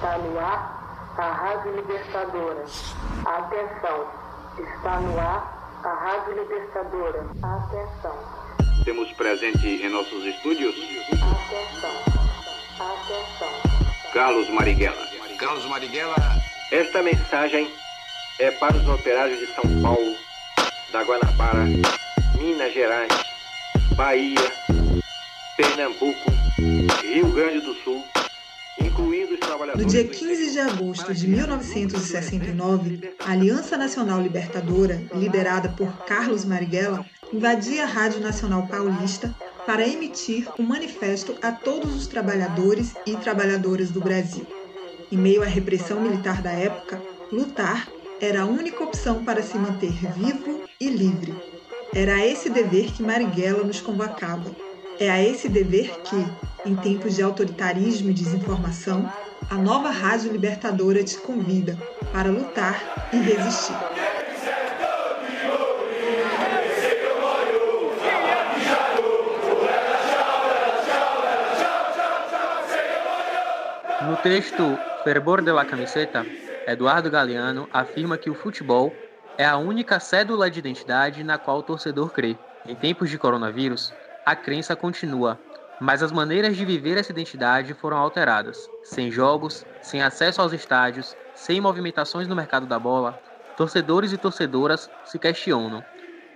Está no ar a Rádio Libertadora. Atenção, está no ar a Rádio Libertadora. Atenção. Temos presente em nossos estúdios. Atenção. Atenção. Carlos Marighella. Carlos Marighella. Esta mensagem é para os operários de São Paulo, da Guanabara, Minas Gerais, Bahia, Pernambuco, Rio Grande do Sul. No dia 15 de agosto de 1969, a Aliança Nacional Libertadora, liderada por Carlos Marighella, invadia a Rádio Nacional Paulista para emitir um manifesto a todos os trabalhadores e trabalhadoras do Brasil. Em meio à repressão militar da época, lutar era a única opção para se manter vivo e livre. Era a esse dever que Marighella nos convocava. É a esse dever que, em tempos de autoritarismo e desinformação, a nova Rádio Libertadora te convida para lutar e resistir. No texto Fervor de la Camiseta, Eduardo Galeano afirma que o futebol é a única cédula de identidade na qual o torcedor crê. Em tempos de coronavírus, a crença continua, mas as maneiras de viver essa identidade foram alteradas. Sem jogos, sem acesso aos estádios, sem movimentações no mercado da bola, torcedores e torcedoras se questionam: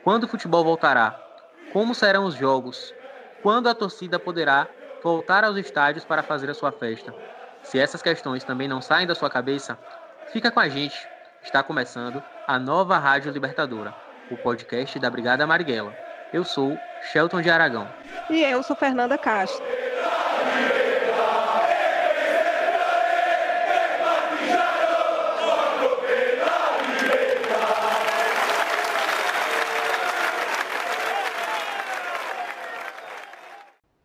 quando o futebol voltará? Como serão os jogos? Quando a torcida poderá voltar aos estádios para fazer a sua festa? Se essas questões também não saem da sua cabeça, fica com a gente. Está começando a nova Rádio Libertadora, o podcast da Brigada Marighella. Eu sou Shelton de Aragão. E eu sou Fernanda Castro.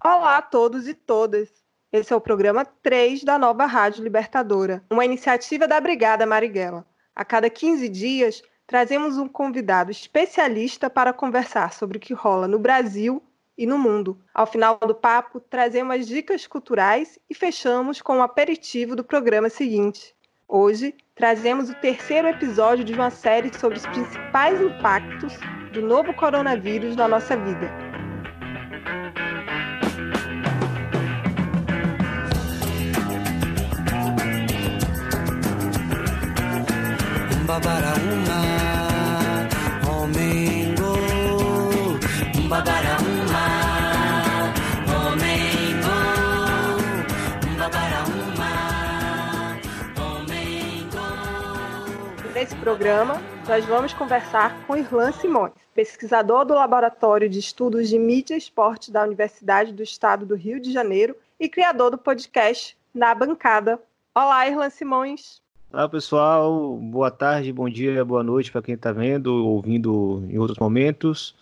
Olá a todos e todas. Esse é o programa 3 da nova Rádio Libertadora, uma iniciativa da Brigada Marighella. A cada 15 dias, trazemos um convidado especialista para conversar sobre o que rola no Brasil e no mundo. Ao final do papo, trazemos dicas culturais e fechamos com o aperitivo do programa seguinte. Hoje, trazemos o terceiro episódio de uma série sobre os principais impactos do novo coronavírus na nossa vida. Mbabara uma, Nesse programa, nós vamos conversar com Irlan Simões, pesquisador do Laboratório de Estudos de Mídia e Esporte da Universidade do Estado do Rio de Janeiro e criador do podcast Na Bancada. Olá, Irlan Simões. Olá pessoal, boa tarde, bom dia, boa noite para quem está vendo, ouvindo em outros momentos.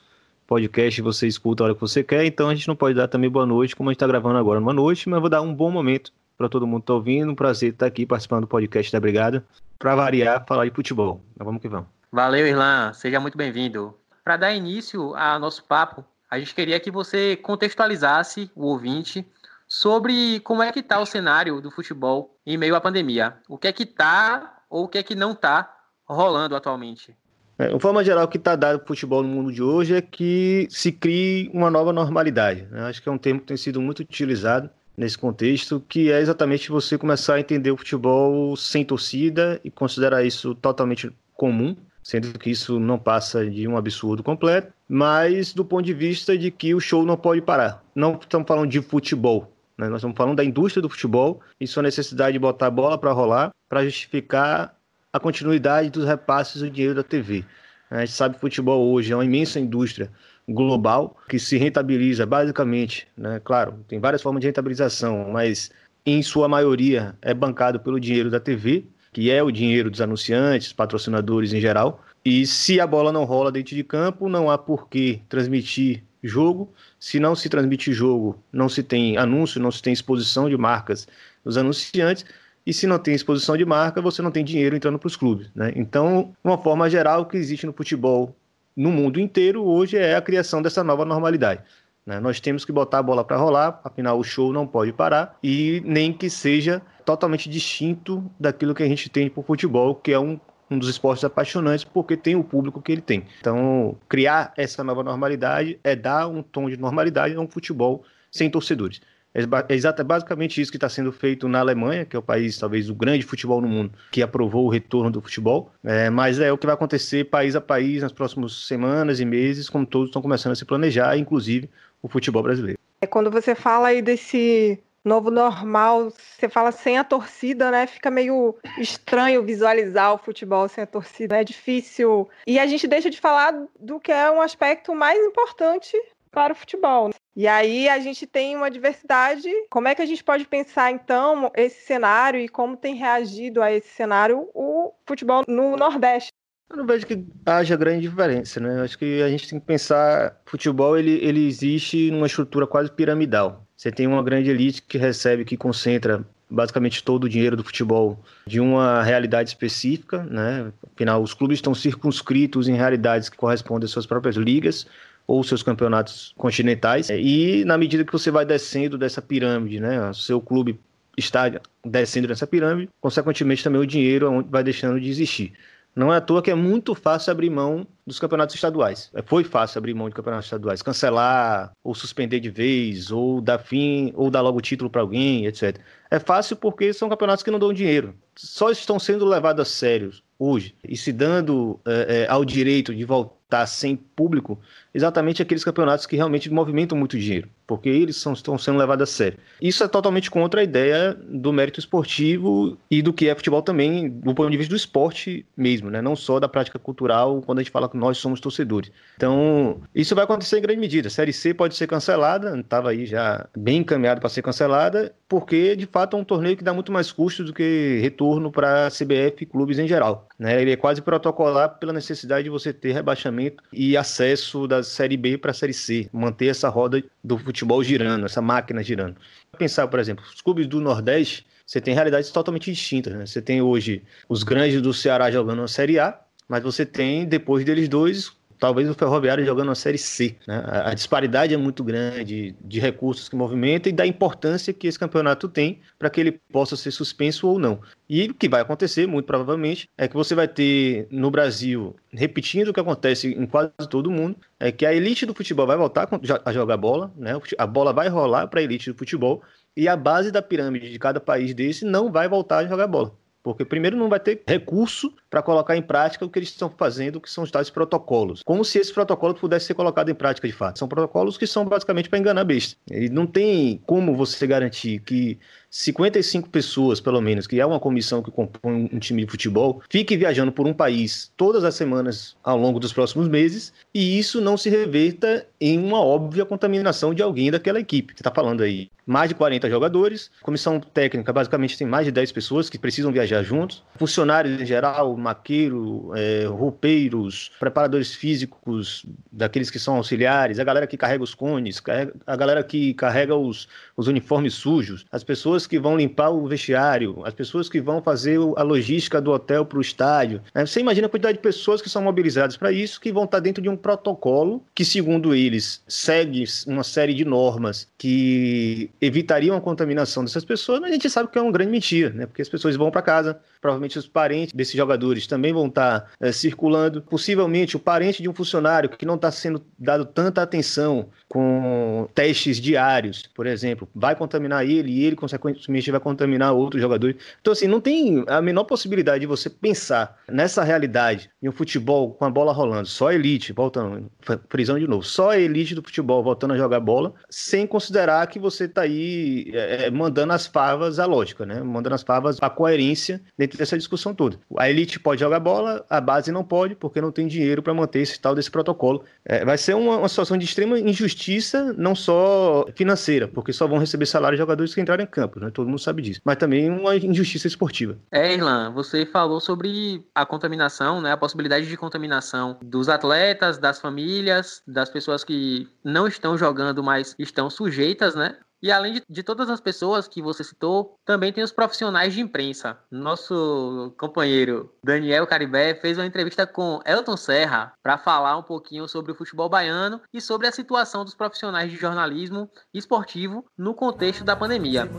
Podcast você escuta a hora que você quer, então a gente não pode dar também boa noite, como a gente está gravando agora numa noite, mas vou dar um bom momento para todo mundo que está ouvindo. Um prazer estar aqui participando do podcast da Brigada, para variar, falar de futebol. Então vamos que vamos. Valeu, Irlan, seja muito bem-vindo. Para dar início ao nosso papo, a gente queria que você contextualizasse o ouvinte sobre como é que está o cenário do futebol em meio à pandemia. O que é que está ou o que é que não está rolando atualmente? É, de forma geral, o que está dado para o futebol no mundo de hoje é que se crie uma nova normalidade. Né? Acho que é um termo que tem sido muito utilizado nesse contexto, que é exatamente você começar a entender o futebol sem torcida e considerar isso totalmente comum, sendo que isso não passa de um absurdo completo, mas do ponto de vista de que o show não pode parar. Não estamos falando de futebol, né? Nós estamos falando da indústria do futebol e sua necessidade de botar a bola para rolar para justificar a continuidade dos repasses do dinheiro da TV. A gente sabe que o futebol hoje é uma imensa indústria global que se rentabiliza basicamente, né? claro, tem várias formas de rentabilização, mas em sua maioria é bancado pelo dinheiro da TV, que é o dinheiro dos anunciantes, patrocinadores em geral. E se a bola não rola dentro de campo, não há por que transmitir jogo. Se não se transmite jogo, não se tem anúncio, não se tem exposição de marcas dos anunciantes. E se não tem exposição de marca, você não tem dinheiro entrando para os clubes. Né? Então, uma forma geral que existe no futebol no mundo inteiro hoje é a criação dessa nova normalidade. Né? Nós temos que botar a bola para rolar, afinal o show não pode parar e nem que seja totalmente distinto daquilo que a gente tem por futebol, que é um um dos esportes apaixonantes porque tem o público que ele tem. Então, criar essa nova normalidade é dar um tom de normalidade a um futebol sem torcedores. É, é basicamente isso que está sendo feito na Alemanha, que é o país, talvez, o grande futebol no mundo, que aprovou o retorno do futebol. É, mas é o que vai acontecer país a país nas próximas semanas e meses, como todos estão começando a se planejar, inclusive o futebol brasileiro. É quando você fala aí desse novo normal, você fala sem a torcida, né? Fica meio estranho visualizar o futebol sem a torcida, né? é difícil. E a gente deixa de falar do que é um aspecto mais importante para o futebol. E aí a gente tem uma diversidade. Como é que a gente pode pensar então esse cenário e como tem reagido a esse cenário o futebol no Nordeste? Eu não vejo que haja grande diferença, né? Eu acho que a gente tem que pensar, futebol ele, ele existe numa estrutura quase piramidal. Você tem uma grande elite que recebe, que concentra basicamente todo o dinheiro do futebol de uma realidade específica, né? Afinal, os clubes estão circunscritos em realidades que correspondem às suas próprias ligas ou seus campeonatos continentais. E na medida que você vai descendo dessa pirâmide, né, seu clube está descendo dessa pirâmide, consequentemente também o dinheiro vai deixando de existir. Não é à toa que é muito fácil abrir mão dos campeonatos estaduais. É, foi fácil abrir mão de campeonatos estaduais, cancelar ou suspender de vez, ou dar fim, ou dar logo título para alguém, etc. É fácil porque são campeonatos que não dão dinheiro. Só estão sendo levados a sério hoje e se dando é, é, ao direito de voltar sem público exatamente aqueles campeonatos que realmente movimentam muito dinheiro, porque eles são, estão sendo levados a sério. Isso é totalmente contra a ideia do mérito esportivo e do que é futebol também, do ponto de vista do esporte mesmo, né? não só da prática cultural, quando a gente fala que nós somos torcedores. Então, isso vai acontecer em grande medida. A Série C pode ser cancelada, estava aí já bem encaminhado para ser cancelada, porque de fato é um torneio que dá muito mais custos do que retorno para a CBF e clubes em geral. Né? Ele é quase protocolar pela necessidade de você ter rebaixamento e acesso das Série B para a Série C, manter essa roda do futebol girando, essa máquina girando. Pensar, por exemplo, os clubes do Nordeste, você tem realidades totalmente distintas. Né? Você tem hoje os grandes do Ceará jogando na Série A, mas você tem, depois deles dois, talvez o Ferroviário jogando na Série C. Né? A, disparidade é muito grande de recursos que movimenta e da importância que esse campeonato tem para que ele possa ser suspenso ou não. E o que vai acontecer, muito provavelmente, é que você vai ter no Brasil, repetindo o que acontece em quase todo mundo, é que a elite do futebol vai voltar a jogar bola, né? a bola vai rolar para a elite do futebol, e a base da pirâmide de cada país desse não vai voltar a jogar bola. Porque primeiro não vai ter recurso para colocar em prática o que eles estão fazendo, que são os tais protocolos. Como se esses protocolos pudessem ser colocados em prática de fato. São protocolos que são basicamente para enganar besta. E não tem como você garantir que 55 pessoas, pelo menos, que é uma comissão que compõe um time de futebol, fique viajando por um país todas as semanas ao longo dos próximos meses e isso não se reverta em uma óbvia contaminação de alguém daquela equipe. Você está falando aí mais de 40 jogadores, comissão técnica basicamente tem mais de 10 pessoas que precisam viajar juntos, funcionários em geral, maqueiro, é, roupeiros, preparadores físicos, daqueles que são auxiliares, a galera que carrega os cones, a galera que carrega os, os uniformes sujos, as pessoas que vão limpar o vestiário, as pessoas que vão fazer a logística do hotel para o estádio. Né? Você imagina a quantidade de pessoas que são mobilizadas para isso, que vão estar tá dentro de um protocolo que, segundo eles, segue uma série de normas que evitariam a contaminação dessas pessoas, mas a gente sabe que é uma grande mentira, né? porque as pessoas vão para casa, provavelmente os parentes desses jogadores também vão estar tá, é, circulando, possivelmente o parente de um funcionário que não está sendo dado tanta atenção com testes diários, por exemplo, vai contaminar ele e ele, consequentemente, vai contaminar outros jogadores. Então, assim, não tem a menor possibilidade de você pensar nessa realidade em um futebol com a bola rolando, só elite, voltando, prisão de novo, só elite do futebol voltando a jogar bola, sem considerar que você está aí é, mandando as favas à lógica, né? Mandando as favas à coerência dentro dessa discussão toda. A elite pode jogar bola, a base não pode, porque não tem dinheiro para manter esse tal desse protocolo. É, vai ser uma, uma situação de extrema injustiça, não só financeira, porque só vão receber salário jogadores que entrarem em campo né? Todo mundo sabe disso. Mas também uma injustiça esportiva. É, Irlan, você falou sobre a contaminação, né? A possibilidade de contaminação dos atletas, das famílias, das pessoas que não estão jogando, mas estão sujeitas, né? E além de, de, todas as pessoas que você citou, também tem os profissionais de imprensa. Nosso companheiro Daniel Caribé fez uma entrevista com Elton Serra para falar um pouquinho sobre o futebol baiano e sobre a situação dos profissionais de jornalismo esportivo no contexto da pandemia.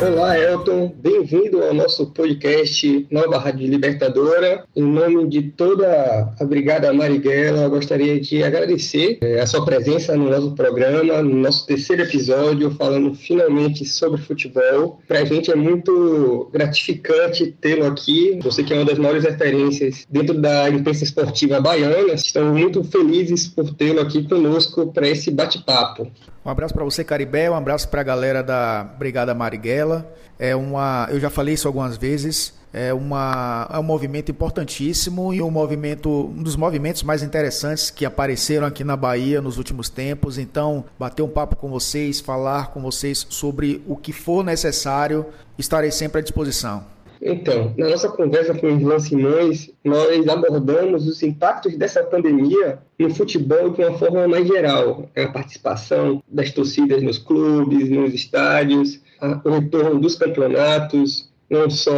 Olá, Elton. Bem-vindo ao nosso podcast Nova Rádio Libertadora. Em nome de toda a Brigada Marighella, eu gostaria de agradecer é, a sua presença no nosso programa, no nosso terceiro episódio, falando finalmente sobre futebol. Para a gente é muito gratificante tê-lo aqui. Você que é uma das maiores referências dentro da imprensa esportiva baiana. Estamos muito felizes por tê-lo aqui conosco para esse bate-papo. Um abraço para você, Caribé, um abraço para a galera da Brigada Marighella. É uma, eu já falei isso algumas vezes, é, uma, é um movimento importantíssimo e um movimento, um dos movimentos mais interessantes que apareceram aqui na Bahia nos últimos tempos. Então, bater um papo com vocês, falar com vocês sobre o que for necessário, estarei sempre à disposição. Então, na nossa conversa com o Ivan Simões, nós abordamos os impactos dessa pandemia no futebol de uma forma mais geral. A participação das torcidas nos clubes, nos estádios, o retorno dos campeonatos, não só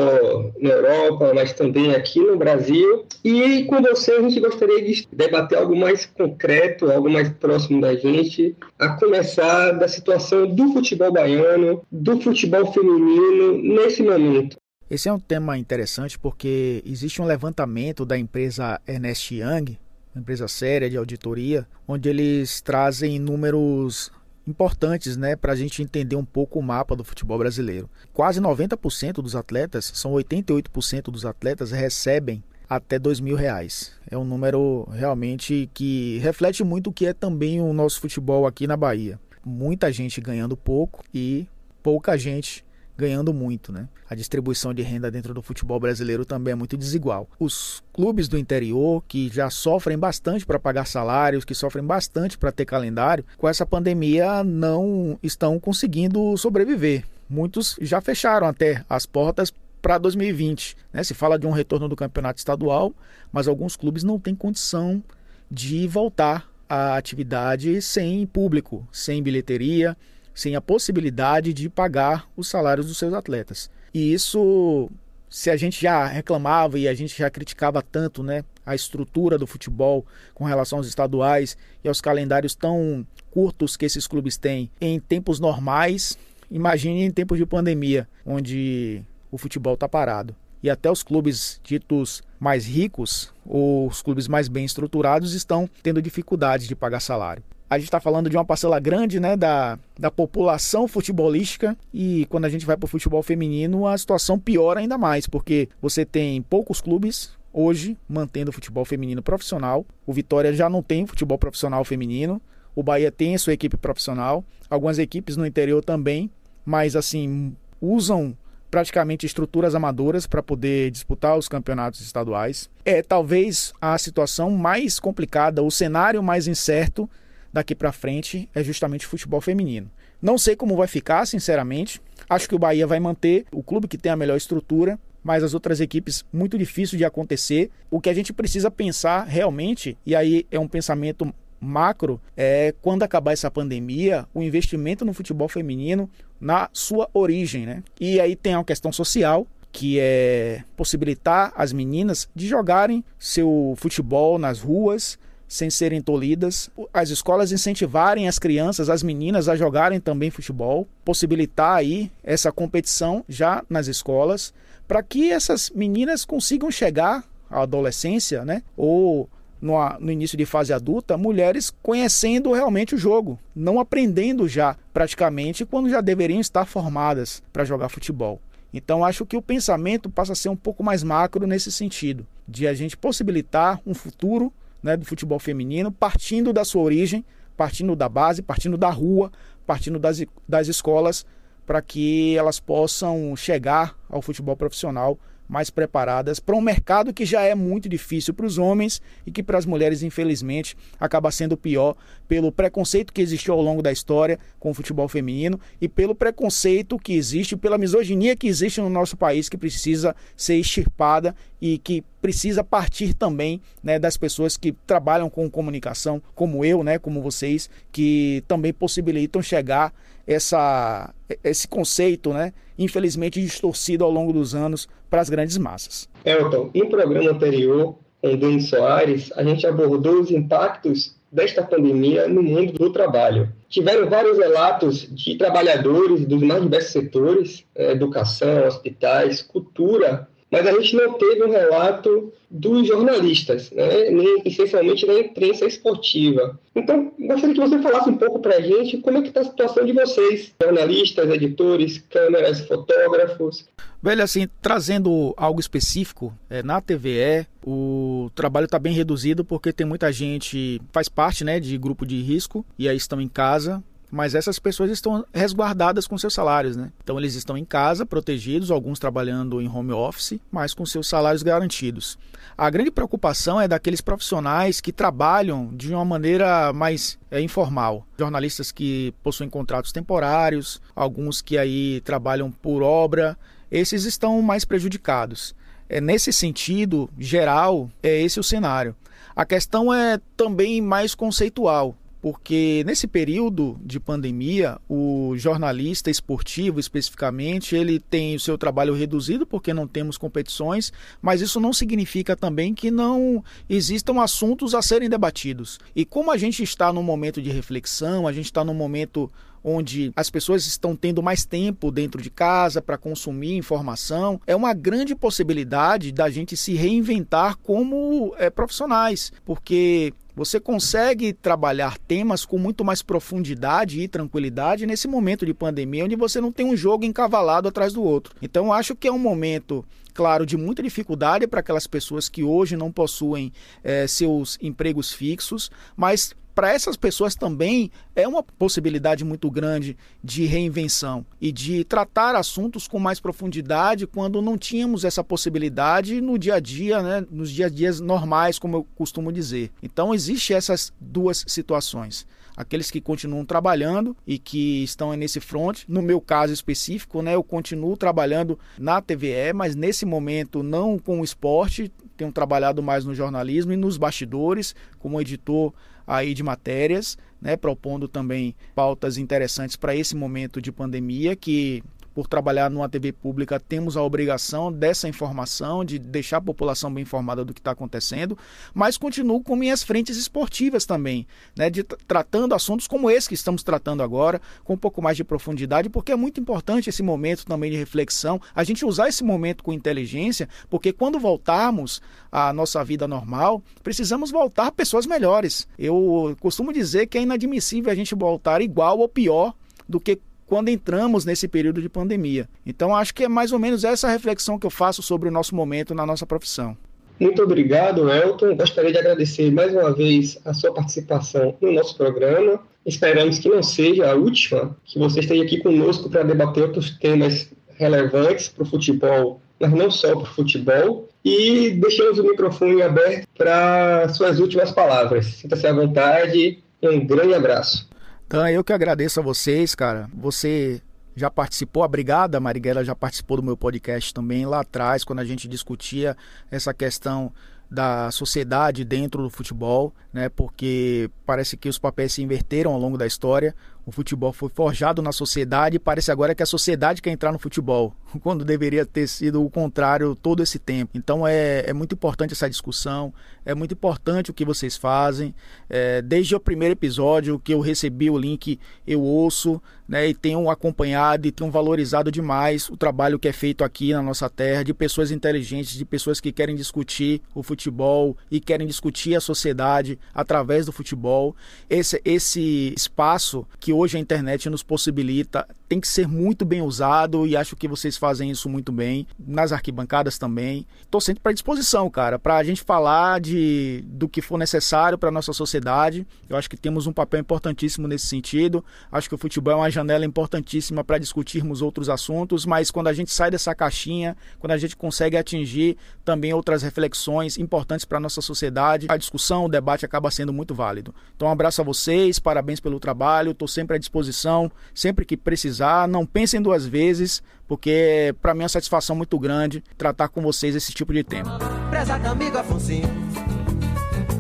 na Europa, mas também aqui no Brasil. E com você a gente gostaria de debater algo mais concreto, algo mais próximo da gente, a começar da situação do futebol baiano, do futebol feminino nesse momento. Esse é um tema interessante porque existe um levantamento da empresa Ernest Young, uma empresa séria de auditoria, onde eles trazem números importantes né, para a gente entender um pouco o mapa do futebol brasileiro. Quase 90% dos atletas, são 88% dos atletas, recebem até dois mil reais. É um número realmente que reflete muito o que é também o nosso futebol aqui na Bahia. Muita gente ganhando pouco e pouca gente ganhando muito, né? A distribuição de renda dentro do futebol brasileiro também é muito desigual. Os clubes do interior, que já sofrem bastante para pagar salários, que sofrem bastante para ter calendário, com essa pandemia não estão conseguindo sobreviver. Muitos já fecharam até as portas para 2020. Né? Se fala de um retorno do campeonato estadual, mas alguns clubes não têm condição de voltar à atividade sem público, sem bilheteria, sem a possibilidade de pagar os salários dos seus atletas. E isso, se a gente já reclamava e a gente já criticava tanto, né, a estrutura do futebol com relação aos estaduais e aos calendários tão curtos que esses clubes têm em tempos normais, imagine em tempos de pandemia, onde o futebol está parado. E até os clubes ditos mais ricos, ou os clubes mais bem estruturados, estão tendo dificuldade de pagar salário a gente está falando de uma parcela grande né, da, da população futebolística e quando a gente vai para o futebol feminino a situação piora ainda mais, porque você tem poucos clubes hoje mantendo o futebol feminino profissional. O Vitória já não tem futebol profissional feminino. O Bahia tem a sua equipe profissional. Algumas equipes no interior também, mas assim, usam praticamente estruturas amadoras para poder disputar os campeonatos estaduais. É talvez a situação mais complicada, o cenário mais incerto daqui para frente é justamente o futebol feminino. Não sei como vai ficar, sinceramente. Acho que o Bahia vai manter o clube que tem a melhor estrutura, mas as outras equipes muito difícil de acontecer. O que a gente precisa pensar realmente, e aí é um pensamento macro, é quando acabar essa pandemia, o investimento no futebol feminino na sua origem, né? E aí tem a questão social, que é possibilitar as meninas de jogarem seu futebol nas ruas, sem serem tolhidas, as escolas incentivarem as crianças, as meninas a jogarem também futebol, possibilitar aí essa competição já nas escolas, para que essas meninas consigam chegar à adolescência, né? Ou no, no, início de fase adulta, mulheres conhecendo realmente o jogo, não aprendendo já praticamente quando já deveriam estar formadas para jogar futebol. Então acho que o pensamento passa a ser um pouco mais macro nesse sentido, de a gente possibilitar um futuro né, do futebol feminino, partindo da sua origem, partindo da base, partindo da rua, partindo das, das escolas, para que elas possam chegar ao futebol profissional mais preparadas para um mercado que já é muito difícil para os homens e que para as mulheres, infelizmente, acaba sendo pior pelo preconceito que existiu ao longo da história com o futebol feminino e pelo preconceito que existe, pela misoginia que existe no nosso país que precisa ser extirpada e que precisa partir também né, das pessoas que trabalham com comunicação, como eu, né, como vocês, que também possibilitam chegar essa, esse conceito, né, infelizmente distorcido ao longo dos anos para as grandes massas. Elton, em programa anterior, com Denis Soares, a gente abordou os impactos desta pandemia no mundo do trabalho. Tiveram vários relatos de trabalhadores dos mais diversos setores, é, educação, hospitais, cultura, mas a gente não teve um relato dos jornalistas, né? Nem, essencialmente da imprensa esportiva. Então, gostaria que você falasse um pouco para a gente como é que está a situação de vocês, jornalistas, editores, câmeras, fotógrafos. Velho, assim, trazendo algo específico, é, na TVE o trabalho está bem reduzido porque tem muita gente, faz parte né, de grupo de risco e aí estão em casa mas essas pessoas estão resguardadas com seus salários, né? Então eles estão em casa, protegidos, alguns trabalhando em home office, mas com seus salários garantidos. A grande preocupação é daqueles profissionais que trabalham de uma maneira mais é, informal. Jornalistas que possuem contratos temporários, alguns que aí trabalham por obra, esses estão mais prejudicados. É, nesse sentido geral, é esse o cenário. A questão é também mais conceitual porque nesse período de pandemia, o jornalista esportivo especificamente, ele tem o seu trabalho reduzido porque não temos competições, mas isso não significa também que não existam assuntos a serem debatidos. E como a gente está num momento de reflexão, a gente está num momento onde as pessoas estão tendo mais tempo dentro de casa para consumir informação, é uma grande possibilidade da gente se reinventar como é, profissionais, porque você consegue trabalhar temas com muito mais profundidade e tranquilidade nesse momento de pandemia, onde você não tem um jogo encavalado atrás do outro. Então, acho que é um momento claro, de muita dificuldade para aquelas pessoas que hoje não possuem é, seus empregos fixos, mas para essas pessoas também é uma possibilidade muito grande de reinvenção e de tratar assuntos com mais profundidade quando não tínhamos essa possibilidade no dia a dia, né, nos dias a dias normais, como eu costumo dizer. Então existe essas duas situações aqueles que continuam trabalhando e que estão nesse front. No meu caso específico, né, eu continuo trabalhando na TVE, mas nesse momento não com o esporte, tenho trabalhado mais no jornalismo e nos bastidores, como editor aí de matérias, né, propondo também pautas interessantes para esse momento de pandemia que por trabalhar numa TV pública, temos a obrigação dessa informação, de deixar a população bem informada do que está acontecendo, mas continuo com minhas frentes esportivas também, né, de, tratando assuntos como esse que estamos tratando agora, com um pouco mais de profundidade, porque é muito importante esse momento também de reflexão, a gente usar esse momento com inteligência, porque quando voltarmos à nossa vida normal, precisamos voltar pessoas melhores. Eu costumo dizer que é inadmissível a gente voltar igual ou pior do que quando entramos nesse período de pandemia. Então, acho que é mais ou menos essa reflexão que eu faço sobre o nosso momento na nossa profissão. Muito obrigado, Elton. Gostaria de agradecer mais uma vez a sua participação no nosso programa. Esperamos que não seja a última, que você esteja aqui conosco para debater outros temas relevantes para o futebol, mas não só para o futebol. E deixamos o microfone aberto para suas últimas palavras. Sinta-se à vontade um grande abraço. Então, eu que agradeço a vocês, cara. Você já participou, a Brigada Marighella já participou do meu podcast também lá atrás, quando a gente discutia essa questão da sociedade dentro do futebol, né? Porque parece que os papéis se inverteram ao longo da história. O futebol foi forjado na sociedade e parece agora que a sociedade quer entrar no futebol, quando deveria ter sido o contrário todo esse tempo. Então é, é muito importante essa discussão, é muito importante o que vocês fazem. É, desde o primeiro episódio que eu recebi o link, eu ouço né, e tenho acompanhado e tenho valorizado demais o trabalho que é feito aqui na nossa terra, de pessoas inteligentes, de pessoas que querem discutir o futebol e querem discutir a sociedade através do futebol. Esse, esse espaço que hoje a internet nos possibilita tem que ser muito bem usado e acho que vocês fazem isso muito bem, nas arquibancadas também. Estou sempre para disposição, cara, para a gente falar de, do que for necessário para nossa sociedade. Eu acho que temos um papel importantíssimo nesse sentido. Acho que o futebol é uma janela importantíssima para discutirmos outros assuntos, mas quando a gente sai dessa caixinha, quando a gente consegue atingir também outras reflexões importantes para nossa sociedade, a discussão, o debate acaba sendo muito válido. Então, um abraço a vocês, parabéns pelo trabalho, estou sempre à disposição, sempre que precisar. Não pensem duas vezes, porque para mim é uma satisfação muito grande tratar com vocês esse tipo de tema. Prezado amigo Afonso,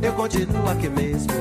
eu continuo aqui mesmo,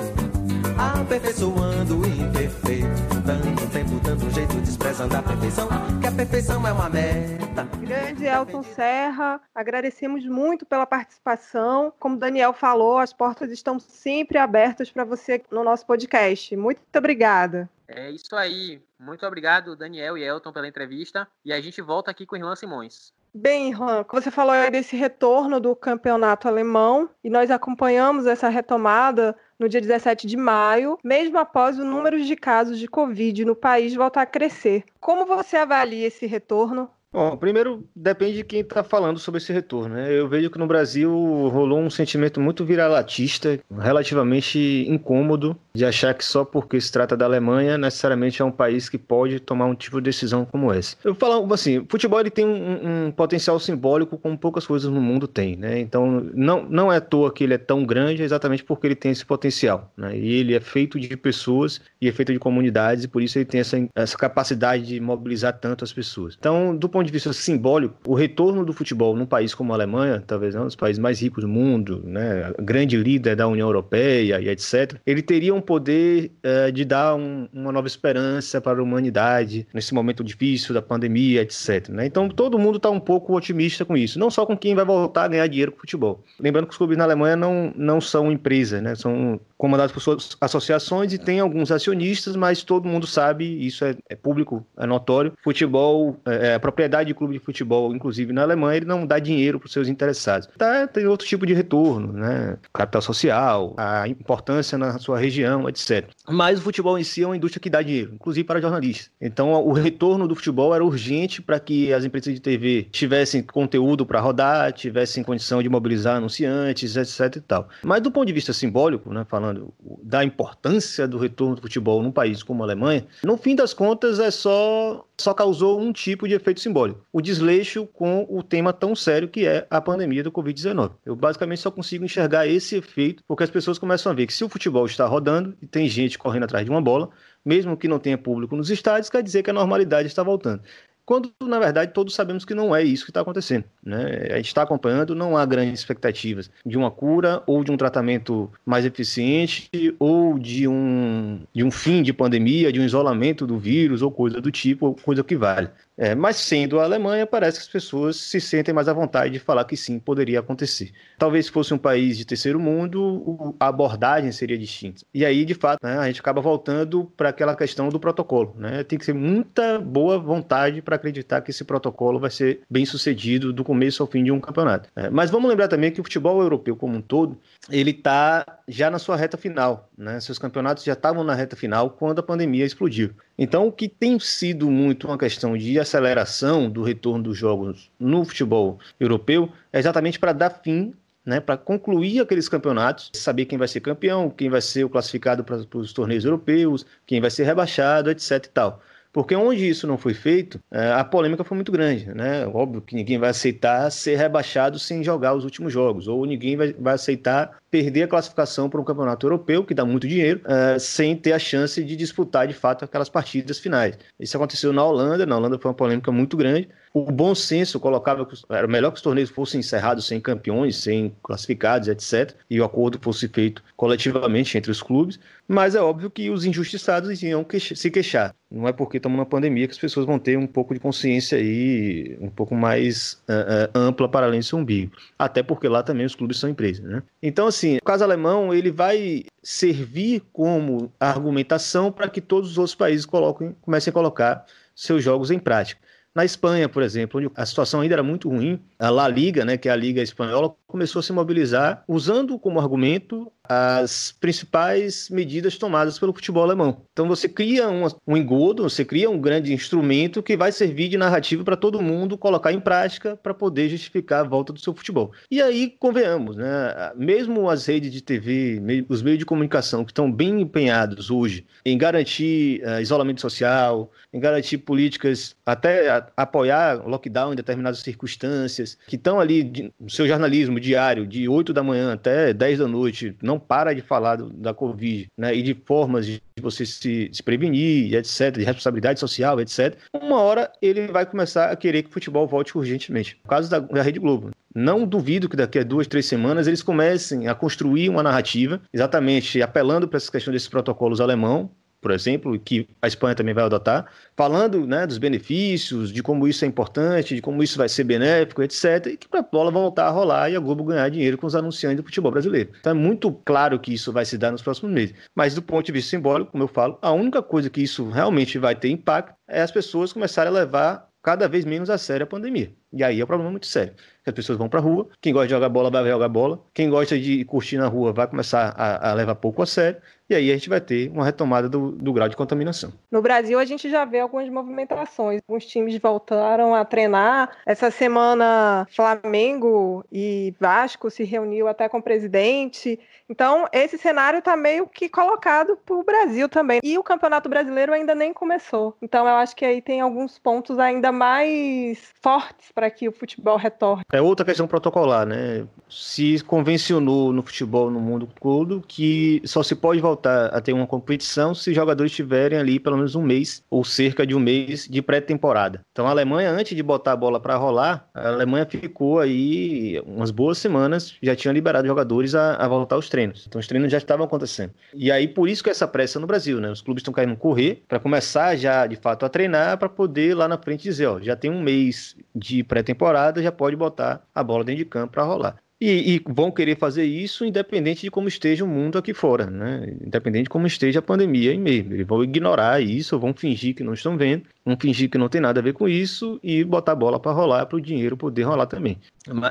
aperfeiçoando o imperfeito, dando tempo, dando jeito, desprezando a perfeição, que a perfeição é uma meta. Grande Elton Serra, agradecemos muito pela participação. Como o Daniel falou, as portas estão sempre abertas para você no nosso podcast. Muito obrigada. É isso aí. Muito obrigado, Daniel e Elton, pela entrevista. E a gente volta aqui com Irlan Simões. Bem, Juan, você falou aí desse retorno do campeonato alemão e nós acompanhamos essa retomada no dia 17 de maio, mesmo após o número de casos de Covid no país voltar a crescer. Como você avalia esse retorno? Bom, primeiro depende de quem está falando sobre esse retorno. Né? Eu vejo que no Brasil rolou um sentimento muito viralatista, relativamente incômodo, de achar que só porque se trata da Alemanha, necessariamente é um país que pode tomar um tipo de decisão como essa. Eu falo assim, futebol ele tem um, um potencial simbólico como poucas coisas no mundo têm, né? Então não, não é à toa que ele é tão grande, exatamente porque ele tem esse potencial, né? E ele é feito de pessoas e é feito de comunidades e por isso ele tem essa, essa capacidade de mobilizar tanto as pessoas. Então, do ponto de vista simbólico, o retorno do futebol num país como a Alemanha, talvez um dos países mais ricos do mundo, né, grande líder da União Europeia e etc., ele teria um poder uh, de dar um, uma nova esperança para a humanidade nesse momento difícil da pandemia, etc. Né? Então todo mundo está um pouco otimista com isso, não só com quem vai voltar a ganhar dinheiro com o futebol. Lembrando que os clubes na Alemanha não, não são empresas, né? são comandados por suas associações e tem alguns acionistas, mas todo mundo sabe, isso é, é público, é notório. Futebol, é, a propriedade de clube de futebol, inclusive na Alemanha, ele não dá dinheiro para os seus interessados. Tá, tem outro tipo de retorno, né? Capital social, a importância na sua região, etc. Mas o futebol em si é uma indústria que dá dinheiro, inclusive para jornalistas. Então, o retorno do futebol era urgente para que as empresas de TV tivessem conteúdo para rodar, tivessem condição de mobilizar anunciantes, etc e tal. Mas do ponto de vista simbólico, né, falando falando da importância do retorno do futebol num país como a Alemanha, no fim das contas é só só causou um tipo de efeito simbólico, o desleixo com o tema tão sério que é a pandemia do Covid-19. Eu basicamente só consigo enxergar esse efeito porque as pessoas começam a ver que se o futebol está rodando e tem gente correndo atrás de uma bola, mesmo que não tenha público nos estádios, quer dizer que a normalidade está voltando quando na verdade todos sabemos que não é isso que está acontecendo. Né? A gente está acompanhando, não há grandes expectativas de uma cura ou de um tratamento mais eficiente ou de um, de um fim de pandemia, de um isolamento do vírus ou coisa do tipo, ou coisa que vale. É, mas sendo a Alemanha, parece que as pessoas se sentem mais à vontade de falar que sim, poderia acontecer. Talvez se fosse um país de terceiro mundo, a abordagem seria distinta. E aí, de fato, né, a gente acaba voltando para aquela questão do protocolo. Né? Tem que ser muita boa vontade para acreditar que esse protocolo vai ser bem sucedido do começo ao fim de um campeonato. É, mas vamos lembrar também que o futebol europeu como um todo, ele está já na sua reta final. Né? Seus campeonatos já estavam na reta final quando a pandemia explodiu. Então, o que tem sido muito uma questão de aceleração do retorno dos jogos no futebol europeu é exatamente para dar fim né, para concluir aqueles campeonatos, saber quem vai ser campeão, quem vai ser o classificado para os torneios europeus, quem vai ser rebaixado, etc e tal. Porque onde isso não foi feito, é, a polêmica foi muito grande. Né? Óbvio que ninguém vai aceitar ser rebaixado sem jogar os últimos jogos, ou ninguém vai, vai aceitar perder a classificação para um campeonato europeu, que dá muito dinheiro, uh, sem ter a chance de disputar de fato aquelas partidas finais. Isso aconteceu na Holanda, na Holanda foi uma polêmica muito grande. O bom senso colocava que era melhor que os torneios fossem encerrados sem campeões, sem classificados, etc., e o acordo fosse feito coletivamente entre os clubes, mas é óbvio que os injustiçados iam se queixar. Não é porque estamos numa pandemia que as pessoas vão ter um pouco de consciência aí, um pouco mais uh, uh, ampla para além do seu umbigo. Até porque lá também os clubes são empresas, né? Então, assim, assim, o caso alemão ele vai servir como argumentação para que todos os outros países coloquem, comecem a colocar seus jogos em prática. Na Espanha, por exemplo, onde a situação ainda era muito ruim, a La Liga, né, que é a liga espanhola, começou a se mobilizar usando como argumento as principais medidas tomadas pelo futebol alemão. Então você cria um, um engodo, você cria um grande instrumento que vai servir de narrativa para todo mundo colocar em prática para poder justificar a volta do seu futebol. E aí, convenhamos, né? mesmo as redes de TV, os meios de comunicação que estão bem empenhados hoje em garantir uh, isolamento social, em garantir políticas, até a, apoiar lockdown em determinadas circunstâncias, que estão ali no seu jornalismo diário, de 8 da manhã até 10 da noite, não para de falar do, da Covid, né, e de formas de você se, se prevenir, etc., de responsabilidade social, etc., uma hora ele vai começar a querer que o futebol volte urgentemente. No caso da, da Rede Globo. Não duvido que daqui a duas, três semanas eles comecem a construir uma narrativa, exatamente apelando para essa questão desses protocolos alemão, por exemplo, que a Espanha também vai adotar, falando né, dos benefícios, de como isso é importante, de como isso vai ser benéfico, etc., e que para a bola voltar a rolar e a Globo ganhar dinheiro com os anunciantes do futebol brasileiro. Então é muito claro que isso vai se dar nos próximos meses. Mas do ponto de vista simbólico, como eu falo, a única coisa que isso realmente vai ter impacto é as pessoas começarem a levar cada vez menos a sério a pandemia. E aí é um problema muito sério. As pessoas vão para a rua, quem gosta de jogar bola vai jogar bola, quem gosta de curtir na rua vai começar a, a levar pouco a sério, e aí a gente vai ter uma retomada do, do, grau de contaminação. No Brasil, a gente já vê algumas movimentações. Alguns times voltaram a treinar. Essa semana, Flamengo e Vasco se reuniu até com o presidente. Então, esse cenário está meio que colocado para o Brasil também. E o Campeonato Brasileiro ainda nem começou. Então, eu acho que aí tem alguns pontos ainda mais fortes para que o futebol retorne. É outra questão protocolar, né? Se convencionou no futebol no mundo todo que só se pode voltar a ter uma competição se os jogadores tiverem ali pelo menos um mês ou cerca de um mês de pré-temporada. Então a Alemanha, antes de botar a bola para rolar, a Alemanha ficou aí umas boas semanas, já tinha liberado jogadores a, a, voltar aos treinos. Então os treinos já estavam acontecendo. E aí por isso que essa pressa no Brasil, né? Os clubes estão querendo correr para começar já de fato a treinar para poder lá na frente dizer, ó, já tem um mês de pré-temporada, já pode botar a bola dentro de campo para rolar. E, e, vão querer fazer isso independente de como esteja o mundo aqui fora, né? Independente de como esteja a pandemia em meio. Eles vão ignorar isso, vão fingir que não estão vendo, vão fingir que não tem nada a ver com isso e botar a bola para rolar para o dinheiro poder rolar também.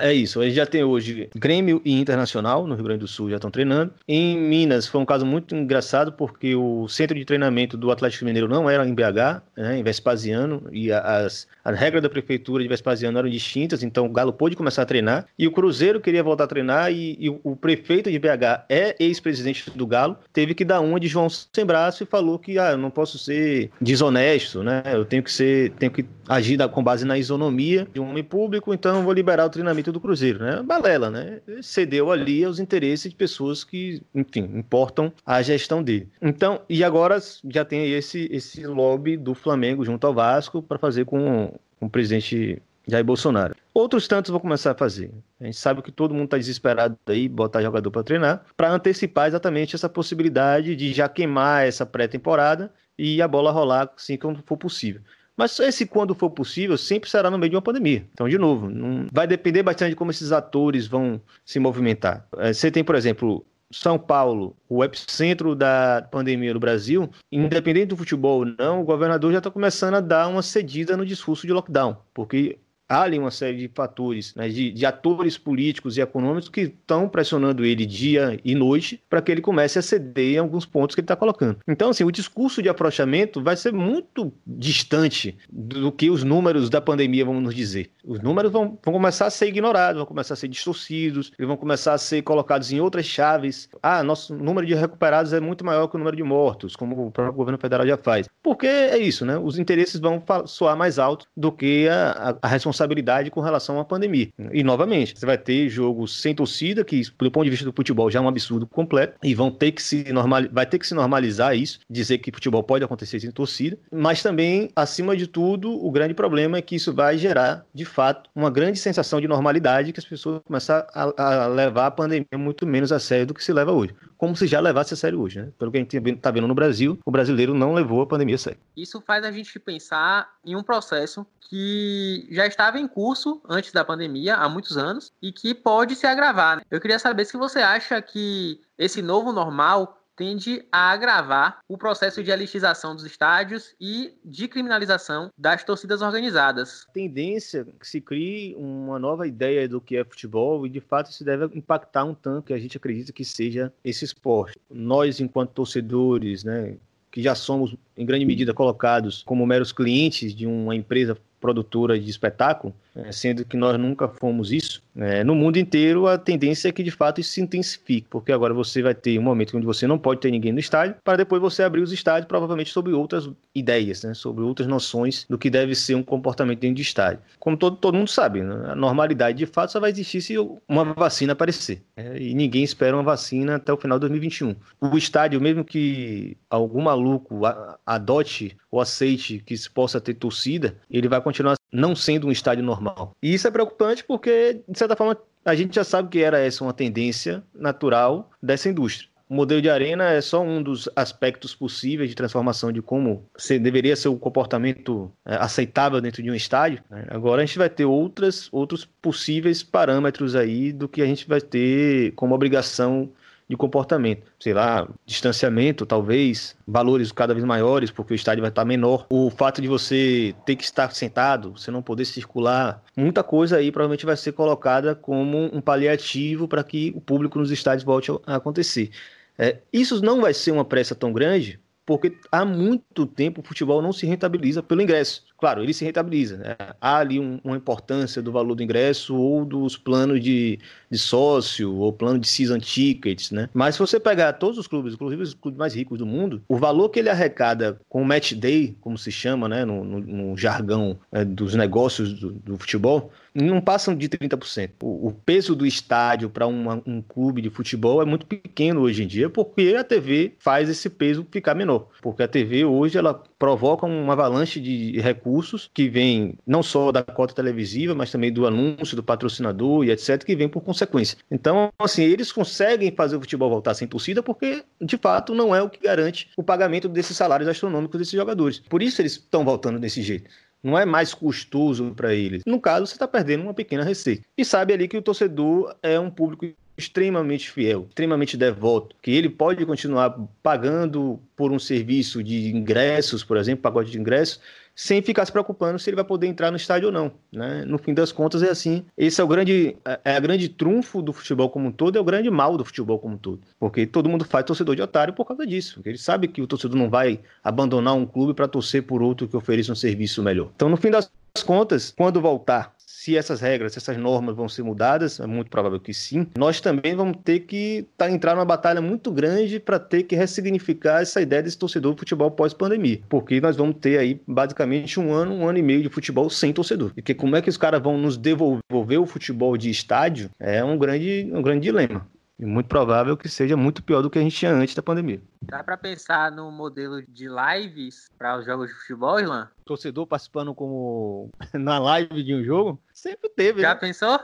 É isso. A gente já tem hoje Grêmio e Internacional no Rio Grande do Sul já estão treinando. Em Minas foi um caso muito engraçado porque o centro de treinamento do Atlético Mineiro não era em BH, né, em Vespasiano, e as, as regras da prefeitura de Vespasiano eram distintas, então o Galo pôde começar a treinar. E o Cruzeiro queria voltar a treinar e, e o prefeito de BH é ex-presidente do Galo, teve que dar uma de João sem braço e falou que ah, eu não posso ser desonesto, né? Eu tenho que ser, tenho que agir com base na isonomia de um homem público, então vou liberar o treinamento do Cruzeiro, né? Balela, né? Cedeu ali aos interesses de pessoas que, enfim, importam a gestão dele. Então, e agora já tem esse, esse lobby do Flamengo junto ao Vasco para fazer com, com o presidente Jair Bolsonaro. Outros tantos vão começar a fazer. A gente sabe que todo mundo está desesperado aí, botar jogador para treinar, para antecipar exatamente essa possibilidade de já queimar essa pré-temporada e a bola rolar assim como for possível. Mas esse quando for possível sempre será no meio de uma pandemia. Então, de novo, não... vai depender bastante de como esses atores vão se movimentar. É, você tem, por exemplo, são Paulo, o epicentro da pandemia no Brasil, independente do futebol ou não, o governador já está começando a dar uma cedida no discurso de lockdown, porque há ali uma série de fatores, né, de, de, atores políticos e econômicos que estão pressionando ele dia e noite para que ele comece a ceder em alguns pontos que ele está colocando. Então, assim, o discurso de afrouxamento vai ser muito distante do que os números da pandemia vão nos dizer. Os números vão, vão começar a ser ignorados, vão começar a ser distorcidos, eles vão começar a ser colocados em outras chaves. Ah, nosso número de recuperados é muito maior que o número de mortos, como o próprio governo federal já faz. Porque é isso, né? Os interesses vão soar mais alto do que a, a, a responsabilidade responsabilidade com relação à pandemia. E, novamente, você vai ter jogos sem torcida, que, do ponto de vista do futebol, já é um absurdo completo, e vão ter que se normalizar, vai ter que se normalizar isso, dizer que futebol pode acontecer sem torcida, mas também, acima de tudo, o grande problema é que isso vai gerar, de fato, uma grande sensação de normalidade, que as pessoas vão começar a, a levar a pandemia muito menos a sério do que se leva hoje. Como se já levasse a sério hoje, né? Pelo que a gente está vendo no Brasil, o brasileiro não levou a pandemia a sério. Isso faz a gente pensar em um processo que já estava em curso antes da pandemia, há muitos anos, e que pode se agravar. Né? Eu queria saber se você acha que esse novo normal tende a agravar o processo de elitização dos estádios e de criminalização das torcidas organizadas. Tendência é que se crie uma nova ideia do que é futebol e de fato isso deve impactar um tanto que a gente acredita que seja esse esporte. Nós, enquanto torcedores, né, que já somos em grande medida colocados como meros clientes de uma empresa produtora de espetáculo, sendo que nós nunca fomos isso, é, no mundo inteiro a tendência é que de fato isso se intensifique, porque agora você vai ter um momento onde você não pode ter ninguém no estádio, para depois você abrir os estádios provavelmente sobre outras ideias, né, sobre outras noções do que deve ser um comportamento dentro de estádio. Como todo, todo mundo sabe, né, a normalidade de fato só vai existir se uma vacina aparecer. É, e ninguém espera uma vacina até o final de 2021. O estádio, mesmo que algum maluco adote ou aceite que se possa ter torcida, ele vai continuar não sendo um estádio normal. E isso é preocupante porque, de certa forma, a gente já sabe que era essa uma tendência natural dessa indústria. O modelo de arena é só um dos aspectos possíveis de transformação de como deveria ser o comportamento é, aceitável dentro de um estádio. Né? Agora a gente vai ter outras, outros possíveis parâmetros aí do que a gente vai ter como obrigação de comportamento. Sei lá, distanciamento, talvez, valores cada vez maiores, porque o estádio vai estar menor. O fato de você ter que estar sentado, você não poder circular, muita coisa aí provavelmente vai ser colocada como um paliativo para que o público nos estádios volte a acontecer. É, isso não vai ser uma pressa tão grande, porque há muito tempo o futebol não se rentabiliza pelo ingresso. Claro, ele se rentabiliza. Né? Há ali um, uma importância do valor do ingresso ou dos planos de, de sócio ou plano de season tickets, né? Mas se você pegar todos os clubes, inclusive os clubes mais ricos do mundo, o valor que ele arrecada com o match day, como se chama, né, no, no, no jargão é, dos negócios do, do, futebol, não passam de 30%. O, o peso do estádio para um clube de futebol é muito pequeno hoje em dia, porque a TV faz esse peso ficar menor. Porque a TV hoje ela provoca uma avalanche de recursos que vem não só da cota televisiva, mas também do anúncio, do patrocinador e etc., que vem por consequência. Então, assim, eles conseguem fazer o futebol voltar sem torcida porque, de fato, não é o que garante o pagamento desses salários astronômicos desses jogadores. Por isso eles estão voltando desse jeito não é mais custoso para eles. No caso, você está perdendo uma pequena receita. E sabe ali que o torcedor é um público extremamente fiel, extremamente devoto, que ele pode continuar pagando por um serviço de ingressos, por exemplo, pacote de ingressos, sem ficar se preocupando se ele vai poder entrar no estádio ou não. Né? No fim das contas é assim. Esse é o grande, é, é a grande trunfo do futebol como um todo, é o grande mal do futebol como um todo. Porque todo mundo faz torcedor de otário por causa disso. Porque ele sabe que o torcedor não vai abandonar um clube para torcer por outro que ofereça um serviço melhor. Então, no fim das contas, quando voltar se essas regras, se essas normas vão ser mudadas, é muito provável que sim, nós também vamos ter que tá, entrar numa batalha muito grande para ter que ressignificar essa ideia desse torcedor de futebol pós-pandemia. Porque nós vamos ter aí basicamente um ano, um ano e meio de futebol sem torcedor. E que como é que os caras vão nos devolver o futebol de estádio é um grande, um grande dilema. E muito provável que seja muito pior do que a gente tinha antes da pandemia. Dá para pensar no modelo de lives para os jogos de futebol, Ilan? Torcedor participando como na live de um jogo? Sempre teve. Já né? pensou?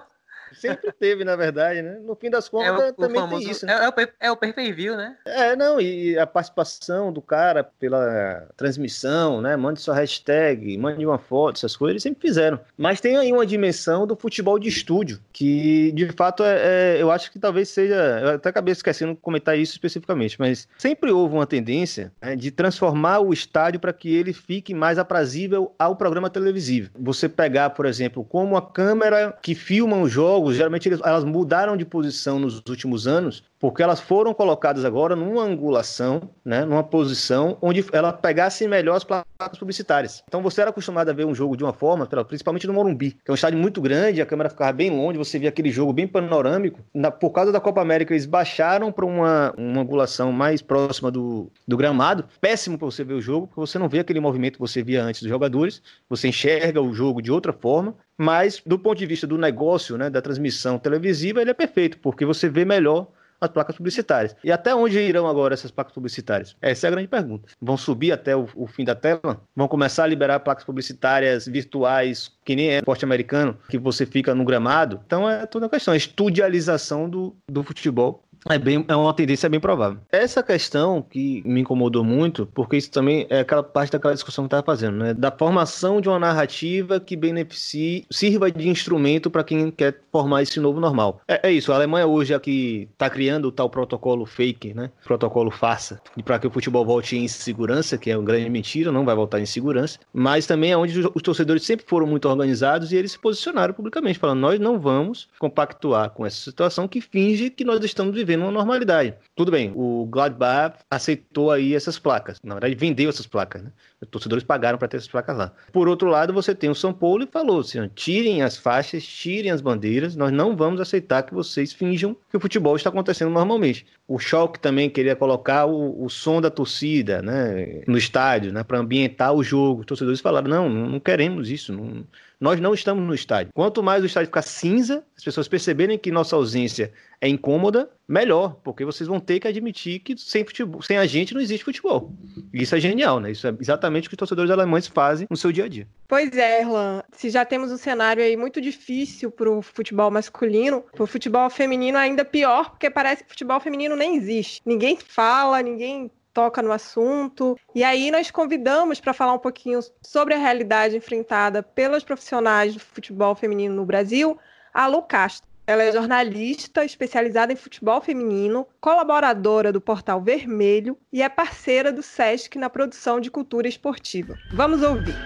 Sempre teve, na verdade, né? No fim das contas, é o, também famoso, tem isso. Né? É, é, o, é o pay-per-view, né? É, não, e a participação do cara pela transmissão, né? Mande sua hashtag, mande uma foto, essas coisas, eles sempre fizeram. Mas tem aí uma dimensão do futebol de estúdio, que de fato é, é eu acho que talvez seja. Eu até acabei esquecendo de comentar isso especificamente, mas sempre houve uma tendência né, de transformar o estádio para que ele fique mais aprazível ao programa televisivo. Você pegar, por exemplo, como a câmera que filma os jogos jogos, geralmente elas mudaram de posição nos últimos anos, porque elas foram colocadas agora numa angulação, né, numa posição onde ela pegasse melhor as placas publicitárias. Então você era acostumado a ver um jogo de uma forma, principalmente no Morumbi, que é um estádio muito grande, a câmera ficava bem longe, você via aquele jogo bem panorâmico. Na, por causa da Copa América, eles baixaram para uma, uma angulação mais próxima do, do gramado. Péssimo para você ver o jogo, porque você não vê aquele movimento que você via antes dos jogadores, você enxerga o jogo de outra forma mas do ponto de vista do negócio, né, da transmissão televisiva, ele é perfeito, porque você vê melhor as placas publicitárias. E até onde irão agora essas placas publicitárias? Essa é a grande pergunta. Vão subir até o, o fim da tela? Vão começar a liberar placas publicitárias virtuais, que nem é esporte americano, que você fica no gramado? Então é toda uma questão, a estudialização do, do futebol É, bem, é uma tendência bem provável. Essa questão que me incomodou muito, porque isso também é aquela parte daquela discussão que estava fazendo, né? Da formação de uma narrativa que beneficie, sirva de instrumento para quem quer formar esse novo normal. É, é, isso, a Alemanha hoje aqui está criando o tal protocolo fake, né? Protocolo farsa, para que o futebol volte em segurança, que é uma grande mentira, não vai voltar em segurança, mas também é onde os torcedores sempre foram muito organizados e eles se posicionaram publicamente, falando: nós não vamos compactuar com essa situação que finge que nós estamos vivendo uma normalidade. Tudo bem, o Gladbach aceitou aí essas placas, na verdade vendeu essas placas, né? Torcedores pagaram para ter essas placas lá. Por outro lado, você tem o São Paulo e falou assim: tirem as faixas, tirem as bandeiras, nós não vamos aceitar que vocês finjam que o futebol está acontecendo normalmente. O Schalke também queria colocar o, o som da torcida né, no estádio, né, para ambientar o jogo. Os torcedores falaram: não, não queremos isso, não, nós não estamos no estádio. Quanto mais o estádio ficar cinza, as pessoas perceberem que nossa ausência é incômoda, melhor, porque vocês vão ter que admitir que sem, futebol, sem a gente não existe futebol. Isso é genial, né? Isso é exatamente o que os torcedores alemães fazem no seu dia a dia. Pois é, Erlan. Se já temos um cenário aí muito difícil para o futebol masculino, para o futebol feminino ainda pior, porque parece que futebol feminino nem existe. Ninguém fala, ninguém toca no assunto. E aí nós convidamos para falar um pouquinho sobre a realidade enfrentada pelas profissionais do futebol feminino no Brasil, a Lu Castro. Ela é jornalista especializada em futebol feminino, colaboradora do Portal Vermelho e é parceira do SESC na produção de cultura esportiva. Vamos ouvir.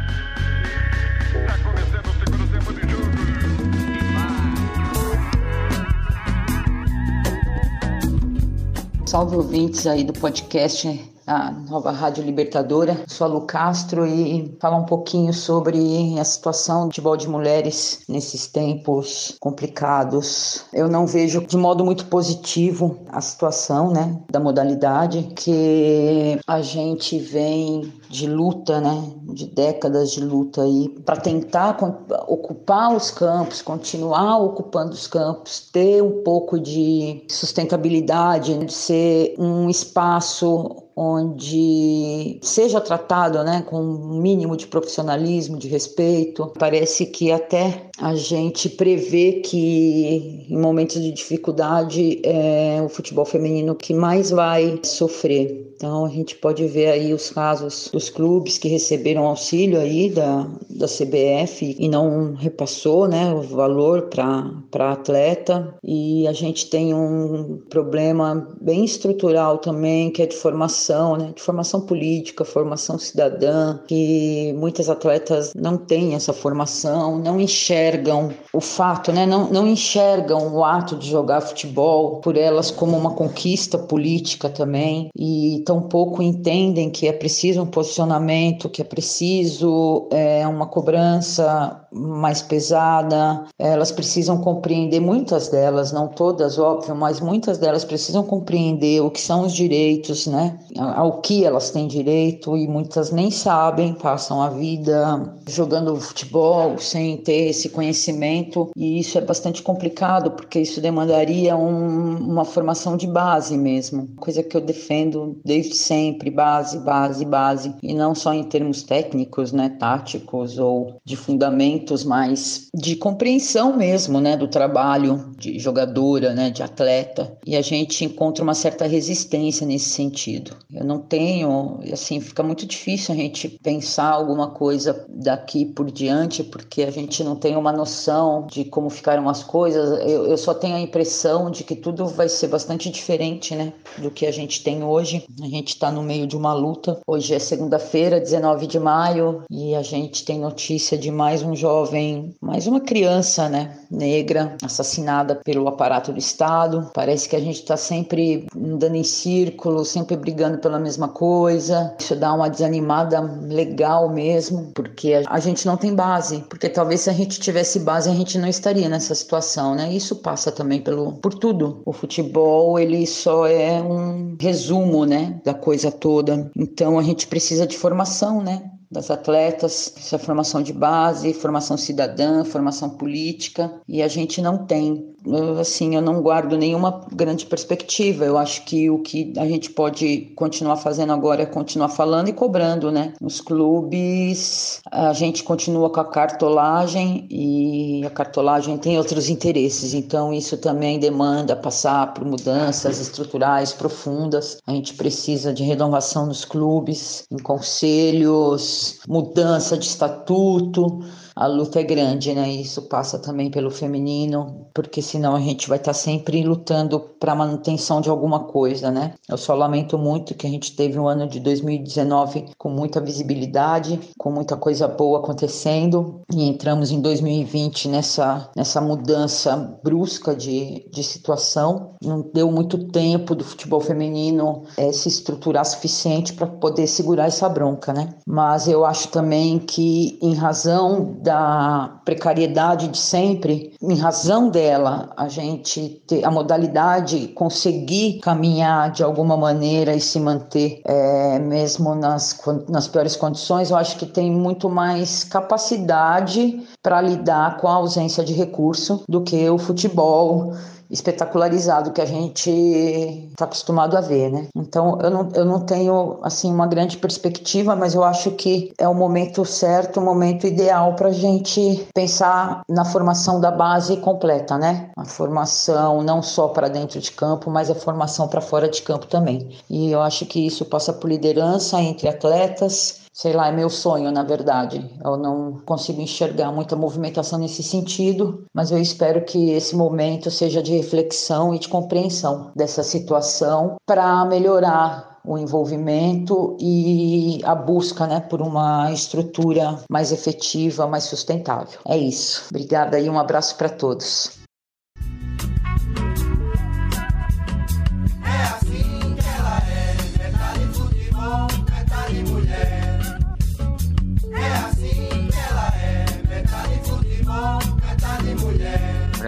Salve ouvintes aí do podcast a nova Rádio Libertadora. Sou a Lu Castro e falar um pouquinho sobre a situação do futebol de mulheres nesses tempos complicados. Eu não vejo de modo muito positivo a situação, né, da modalidade que a gente vem de luta, né, de décadas de luta aí para tentar ocupar os campos, continuar ocupando os campos, ter um pouco de sustentabilidade, de ser um espaço onde seja tratado né, com um mínimo de profissionalismo, de respeito. Parece que até a gente prevê que em momentos de dificuldade é o futebol feminino que mais vai sofrer. Então a gente pode ver aí os casos dos clubes que receberam auxílio aí da, da CBF e não repassou né, o valor para atleta. E a gente tem um problema bem estrutural também, que é de formação, né, de formação política, formação cidadã, que muitas atletas não têm essa formação, não enxergam o fato, né, não, não enxergam o ato de jogar futebol por elas como uma conquista política também. E tampouco entendem que é preciso um posicionamento, que é preciso é, uma cobrança mais pesada. Elas precisam compreender, muitas delas, não todas, óbvio, mas muitas delas precisam compreender o que são os direitos, né? Ao que elas têm direito e muitas nem sabem, passam a vida jogando futebol sem ter esse conhecimento e isso é bastante complicado porque isso demandaria um, uma formação de base mesmo, coisa que eu defendo desde sempre, base, base, base, e não só em termos técnicos, né, táticos ou de fundamentos, mas de compreensão mesmo, né, do trabalho de jogadora, né, de atleta. E a gente encontra uma certa resistência nesse sentido. Eu não tenho, assim, fica muito difícil a gente pensar alguma coisa daqui por diante, porque a gente não tem uma noção de como ficaram as coisas. Eu, eu só tenho a impressão de que tudo vai ser bastante diferente, né, do que a gente tem hoje. A gente está no meio de uma luta. Hoje é segunda-feira, 19 de maio, e a gente tem notícia de mais um jovem, mais uma criança, né, negra, assassinada pelo aparato do Estado. Parece que a gente está sempre andando em círculo, sempre brigando pela mesma coisa. Isso dá uma desanimada legal mesmo, porque a gente não tem base. Porque talvez se a gente tivesse base, a gente não estaria nessa situação, né? Isso passa também pelo, por tudo. O futebol, ele só é um resumo, né, da coisa toda. Então a gente precisa de formação, né? das atletas, essa formação de base, formação cidadã, formação política, e a gente não tem. Assim, eu não guardo nenhuma grande perspectiva. Eu acho que o que a gente pode continuar fazendo agora é continuar falando e cobrando, né? Nos clubes, a gente continua com a cartolagem e a cartolagem tem outros interesses, então isso também demanda passar por mudanças estruturais profundas. A gente precisa de renovação nos clubes, em conselhos, mudança de estatuto a luta é grande, né? Isso passa também pelo feminino, porque senão a gente vai estar tá sempre lutando para manutenção de alguma coisa, né? Eu só lamento muito que a gente teve um ano de 2019 com muita visibilidade, com muita coisa boa acontecendo e entramos em 2020 nessa nessa mudança brusca de, de situação. Não deu muito tempo do futebol feminino é, se estruturar suficiente para poder segurar essa bronca, né? Mas eu acho também que em razão da precariedade de sempre, em razão dela, a gente ter a modalidade conseguir caminhar de alguma maneira e se manter é, mesmo nas, nas piores condições, eu acho que tem muito mais capacidade para lidar com a ausência de recurso do que o futebol espetacularizado que a gente está acostumado a ver, né? Então eu não, eu não tenho assim uma grande perspectiva, mas eu acho que é o momento certo, o momento ideal para a gente pensar na formação da base completa, né? A formação não só para dentro de campo, mas a formação para fora de campo também. E eu acho que isso passa por liderança entre atletas, sei lá, é meu sonho, na verdade. Eu não consigo enxergar muita movimentação nesse sentido, mas eu espero que esse momento seja de reflexão e de compreensão dessa situação para melhorar o envolvimento e a busca né, por uma estrutura mais efetiva, mais sustentável. É isso. Obrigada e um abraço para todos.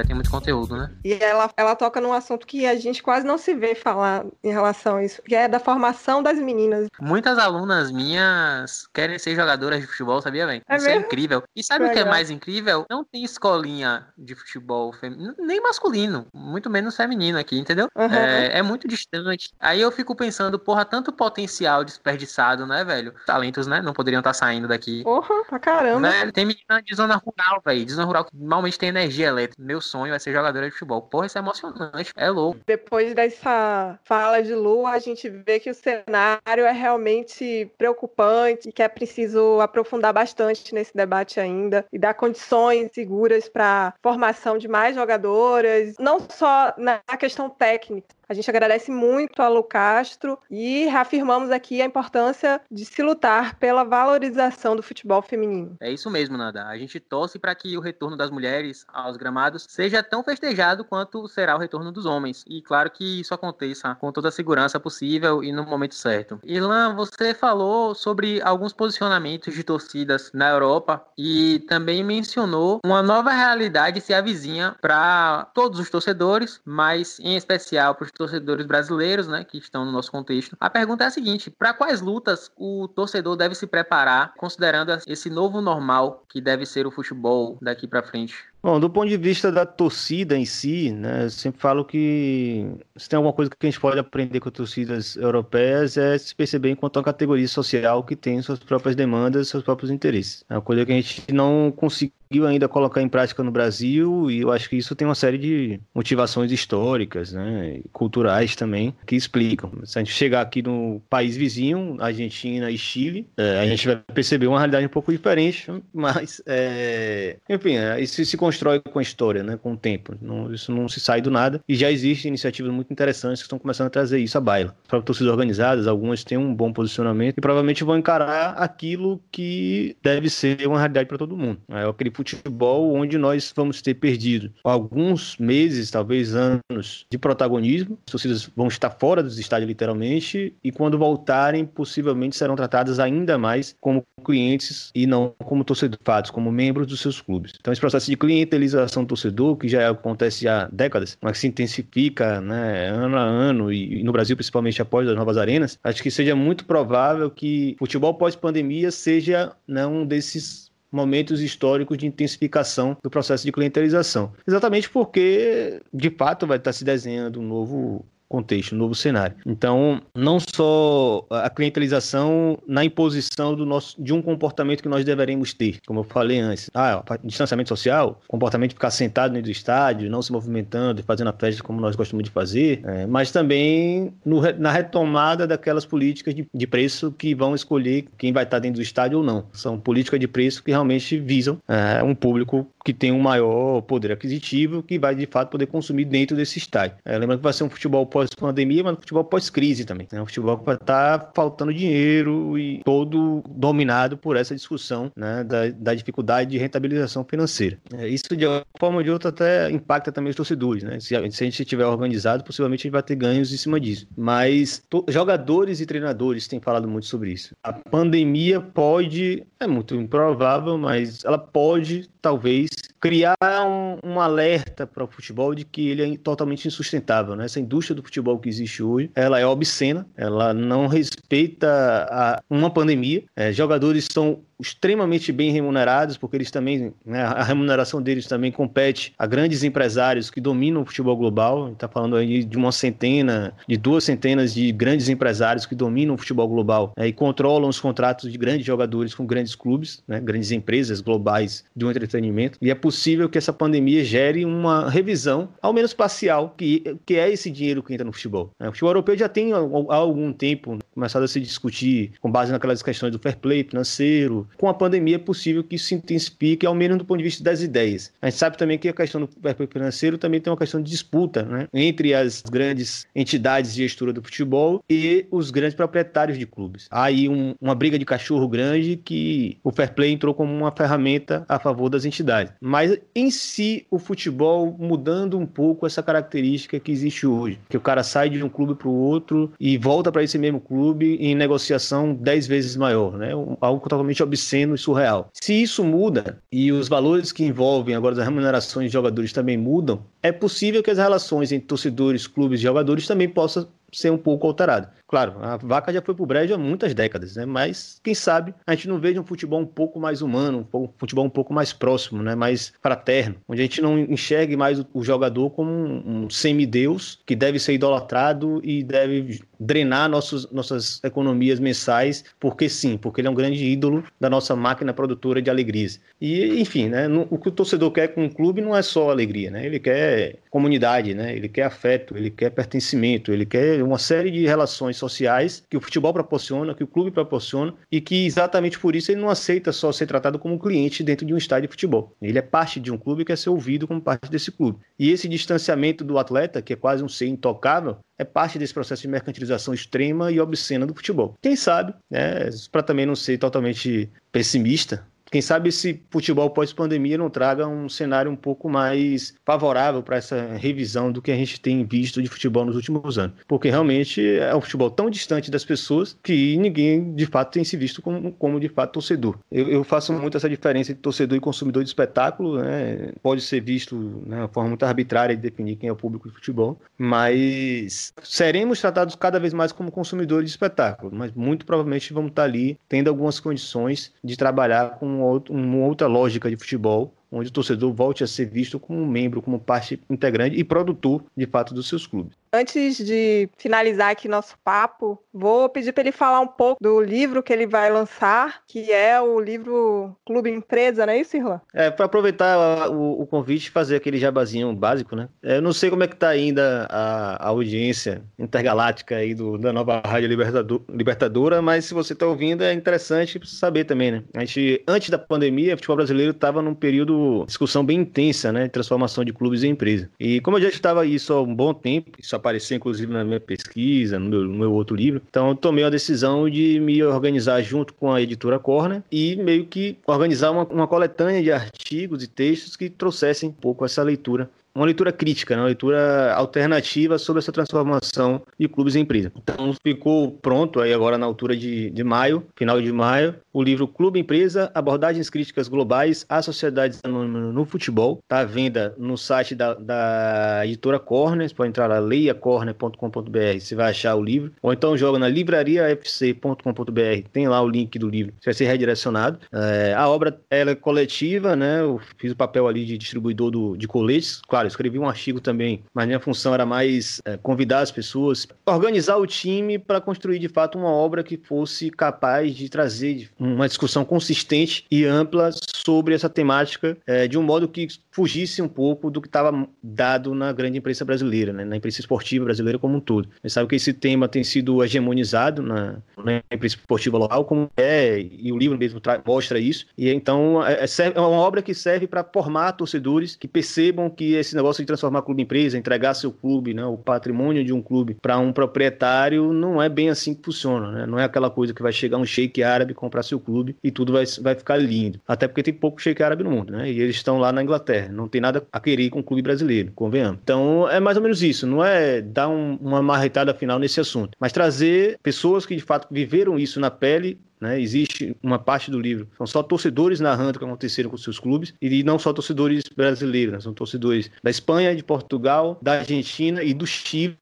Mulher tem muito conteúdo, né? E ela, ela toca num assunto que a gente quase não se vê falar em relação a isso, que é da formação das meninas. Muitas alunas minhas querem ser jogadoras de futebol, sabia, bem? É isso mesmo? é incrível. E sabe o que é mais incrível? Não tem escolinha de futebol feminino, nem masculino, muito menos feminino aqui, entendeu? Uhum. É, é muito distante. Aí eu fico pensando, porra, tanto potencial desperdiçado, né, velho? Talentos, né? Não poderiam estar saindo daqui. Porra, pra caramba. Velho, tem menina de zona rural, velho. De zona rural que normalmente tem energia elétrica. Meu sonho é ser jogadora de futebol. Porra, isso é emocionante. É louco. Depois dessa fala de Lu, a gente vê que o cenário é realmente preocupante e que é preciso aprofundar bastante nesse debate ainda e dar condições seguras para formação de mais jogadoras, não só na questão técnica, a gente agradece muito a Lu Castro e reafirmamos aqui a importância de se lutar pela valorização do futebol feminino. É isso mesmo, Nada. A gente torce para que o retorno das mulheres aos gramados seja tão festejado quanto será o retorno dos homens. E claro que isso aconteça com toda a segurança possível e no momento certo. Ilan, você falou sobre alguns posicionamentos de torcidas na Europa e também mencionou uma nova realidade se avizinha para todos os torcedores, mas em especial para os torcedores brasileiros, né, que estão no nosso contexto. A pergunta é a seguinte: para quais lutas o torcedor deve se preparar, considerando esse novo normal que deve ser o futebol daqui para frente? Bom, do ponto de vista da torcida em si, né, eu sempre falo que se tem alguma coisa que a gente pode aprender com torcidas europeias é se perceber enquanto uma categoria social que tem suas próprias demandas, seus próprios interesses. É uma coisa que a gente não conseguiu ainda colocar em prática no Brasil e eu acho que isso tem uma série de motivações históricas, né, culturais também, que explicam. Se a gente chegar aqui no país vizinho, Argentina e Chile, é, a gente vai perceber uma realidade um pouco diferente, mas, é, enfim, é, isso se constrói com a história, né, com o tempo. Não, isso não se sai do nada. E já existem iniciativas muito interessantes que estão começando a trazer isso à baila. Para torcidas organizadas, algumas têm um bom posicionamento e provavelmente vão encarar aquilo que deve ser uma realidade para todo mundo. É aquele futebol onde nós vamos ter perdido alguns meses, talvez anos, de protagonismo. As torcidas vão estar fora dos estádios, literalmente, e quando voltarem, possivelmente serão tratadas ainda mais como clientes e não como torcedores, como membros dos seus clubes. Então, esse processo de clientelização do torcedor, que já acontece há décadas, mas que se intensifica né, ano a ano, e, e no Brasil, principalmente após as novas arenas, acho que seja muito provável que futebol pós-pandemia seja né, um desses momentos históricos de intensificação do processo de clientelização. Exatamente porque, de fato, vai estar se desenhando um novo contexto, novo cenário. Então, não só a clientelização na imposição do nosso, de um comportamento que nós deveríamos ter, como eu falei antes. Ah, distanciamento social, comportamento de ficar sentado dentro do estádio, não se movimentando, fazendo a festa como nós gostamos de fazer, é, mas também no, na retomada daquelas políticas de, de, preço que vão escolher quem vai estar dentro do estádio ou não. São políticas de preço que realmente visam é, um público que tem um maior poder aquisitivo, que vai de fato poder consumir dentro desse estádio. É, lembrando que vai ser um futebol pós-pandemia, mas um futebol pós-crise também. É um futebol que vai estar tá faltando dinheiro e todo dominado por essa discussão né, da, da, dificuldade de rentabilização financeira. É, isso, de uma forma ou de outra, até impacta também os torcedores. Né? Se, se a gente estiver organizado, possivelmente a gente vai ter ganhos em cima disso. Mas to, jogadores e treinadores têm falado muito sobre isso. A pandemia pode, é muito improvável, mas ela pode, talvez, criar um, um alerta para o futebol de que ele é totalmente insustentável. Né? Essa indústria do futebol que existe hoje, ela é obscena, ela não respeita a, uma pandemia. É, jogadores são extremamente bem remunerados, porque eles também, né, a remuneração deles também compete a grandes empresários que dominam o futebol global. Está falando aí de uma centena, de duas centenas de grandes empresários que dominam o futebol global né, e controlam os contratos de grandes jogadores com grandes clubes, né, grandes empresas globais do entretenimento. E é possível que essa pandemia gere uma revisão, ao menos parcial, que, que é esse dinheiro que entra no futebol. Né. O futebol europeu já tem há algum tempo começado a se discutir com base naquelas questões do fair play financeiro, com a pandemia é possível que isso se intensifique, ao menos do ponto de vista das ideias. A gente sabe também que a questão do perfil financeiro também tem uma questão de disputa né, entre as grandes entidades de gestura do futebol e os grandes proprietários de clubes. Há aí um, uma briga de cachorro grande que o fair play entrou como uma ferramenta a favor das entidades. Mas em si, o futebol mudando um pouco essa característica que existe hoje, que o cara sai de um clube para o outro e volta para esse mesmo clube em negociação dez vezes maior, né? Algo totalmente obsceno e surreal. Se isso muda e os valores que envolvem agora as remunerações de jogadores também mudam, é possível que as relações entre torcedores, clubes e jogadores também possam ser um pouco alterado. Claro, a vaca já foi pro brejo há muitas décadas, né? Mas quem sabe a gente não veja um futebol um pouco mais humano, um futebol um pouco mais próximo, né? Mais fraterno, onde a gente não enxergue mais o, jogador como um, semideus que deve ser idolatrado e deve drenar nossos, nossas economias mensais, porque sim, porque ele é um grande ídolo da nossa máquina produtora de alegrias. E, enfim, né? O que o torcedor quer com o clube não é só alegria, né? Ele quer comunidade, né? Ele quer afeto, ele quer pertencimento, ele quer uma série de relações sociais que o futebol proporciona, que o clube proporciona e que exatamente por isso ele não aceita só ser tratado como cliente dentro de um estádio de futebol. Ele é parte de um clube e quer ser ouvido como parte desse clube. E esse distanciamento do atleta, que é quase um ser intocável, é parte desse processo de mercantilização extrema e obscena do futebol. Quem sabe, né, para também não ser totalmente pessimista, quem sabe esse futebol pós-pandemia não traga um cenário um pouco mais favorável para essa revisão do que a gente tem visto de futebol nos últimos anos. Porque realmente é um futebol tão distante das pessoas que ninguém de fato tem se visto como, como de fato torcedor. Eu, eu, faço muito essa diferença entre torcedor e consumidor de espetáculo. Né? Pode ser visto né, de uma forma muito arbitrária de definir quem é o público de futebol, mas seremos tratados cada vez mais como consumidores de espetáculo. Mas muito provavelmente vamos estar ali tendo algumas condições de trabalhar com uma outra lógica de futebol onde o torcedor volte a ser visto como um membro, como parte integrante e produtor, de fato, dos seus clubes. Antes de finalizar aqui nosso papo, vou pedir para ele falar um pouco do livro que ele vai lançar, que é o livro Clube Empresa, não é isso, Irlan? É, para aproveitar o, o, convite e fazer aquele jabazinho básico, né? É, eu não sei como é que está ainda a, a, audiência intergaláctica aí do, da nova Rádio Libertador, Libertadora, mas se você está ouvindo, é interessante saber também, né? A gente, antes da pandemia, o futebol brasileiro estava num período discussão bem intensa, né? Transformação de clubes em empresa. E como eu já estava isso há um bom tempo, isso apareceu inclusive na minha pesquisa, no meu, no meu outro livro, então tomei a decisão de me organizar junto com a editora Corner e meio que organizar uma, uma coletânea de artigos e textos que trouxessem um pouco essa leitura uma leitura crítica, né? uma leitura alternativa sobre essa transformação de clubes em empresa. Então ficou pronto aí agora na altura de, de maio, final de maio, o livro Clube Empresa, Abordagens Críticas Globais à Sociedades no Futebol. Está à venda no site da, da editora Corner, você pode entrar lá, leiacorner.com.br, você vai achar o livro. Ou então joga na livrariafc.com.br, tem lá o link do livro, você vai ser redirecionado. É, a obra ela é coletiva, né? Eu fiz o papel ali de distribuidor do, de coletes. Claro, escrevi um artigo também, mas minha função era mais é, convidar as pessoas, organizar o time para construir de fato uma obra que fosse capaz de trazer uma discussão consistente e ampla sobre essa temática é, de um modo que fugisse um pouco do que estava dado na grande imprensa brasileira, né, na imprensa esportiva brasileira como um todo. A sabe que esse tema tem sido hegemonizado na, na imprensa esportiva local, como é, e o livro mesmo mostra isso, e então é, é, é uma obra que serve para formar torcedores que percebam que esse negócio de transformar clube em empresa, entregar seu clube, né, o patrimônio de um clube para um proprietário, não é bem assim que funciona, né? não é aquela coisa que vai chegar um sheik árabe comprar seu clube e tudo vai, vai ficar lindo. Até porque tem pouco sheik árabe no mundo, né? E eles estão lá na Inglaterra não tem nada a querer com o clube brasileiro, convenhamos. Então é mais ou menos isso, não é dar um, uma marretada final nesse assunto, mas trazer pessoas que de fato viveram isso na pele né? Existe uma parte do livro, são só torcedores narrando o que aconteceram com seus clubes, e não só torcedores brasileiros, né? são torcedores da Espanha, de Portugal, da Argentina e do Chile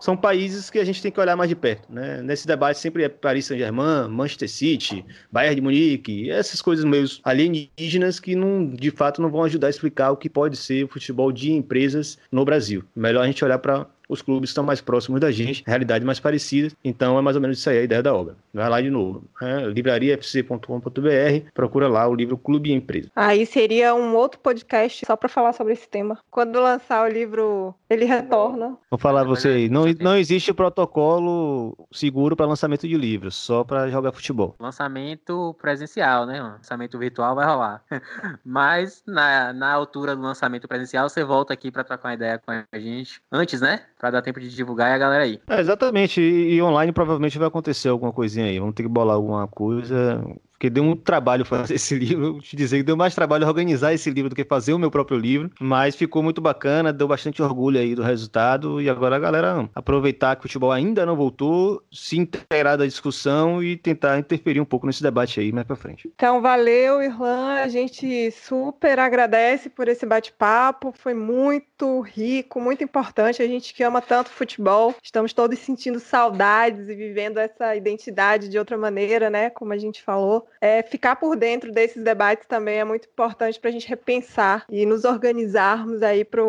são países que a gente tem que olhar mais de perto. Né? Nesse debate sempre é Paris Saint-Germain, Manchester City, Bayern de Munique, essas coisas meio alienígenas que não, de fato não vão ajudar a explicar o que pode ser o futebol de empresas no Brasil. Melhor a gente olhar para os clubes estão mais próximos da gente, realidade mais parecida. Então é mais ou menos isso aí a ideia da obra. Vai lá de novo, né? livrariafc.com.br, procura lá o livro Clube e Empresa. Aí seria um outro podcast só para falar sobre esse tema. Quando lançar o livro, ele retorna. Vou falar você aí, não, não existe protocolo seguro para lançamento de livros, só para jogar futebol. Lançamento presencial, né? Lançamento virtual vai rolar. Mas na, na altura do lançamento presencial, você volta aqui para trocar uma ideia com a gente. Antes, né? Pra dar tempo de divulgar e a galera aí. É, exatamente. E, e online provavelmente vai acontecer alguma coisinha aí. Vamos ter que bolar alguma coisa porque deu muito trabalho fazer esse livro. te dizer que deu mais trabalho organizar esse livro do que fazer o meu próprio livro, mas ficou muito bacana, deu bastante orgulho aí do resultado. E agora a galera aproveitar que o futebol ainda não voltou, se inteirar da discussão e tentar interferir um pouco nesse debate aí mais pra frente. Então, valeu, Irlan. A gente super agradece por esse bate-papo. Foi muito rico, muito importante. A gente que ama tanto futebol, estamos todos sentindo saudades e vivendo essa identidade de outra maneira, né? Como a gente falou é, ficar por dentro desses debates também é muito importante para a gente repensar e nos organizarmos aí para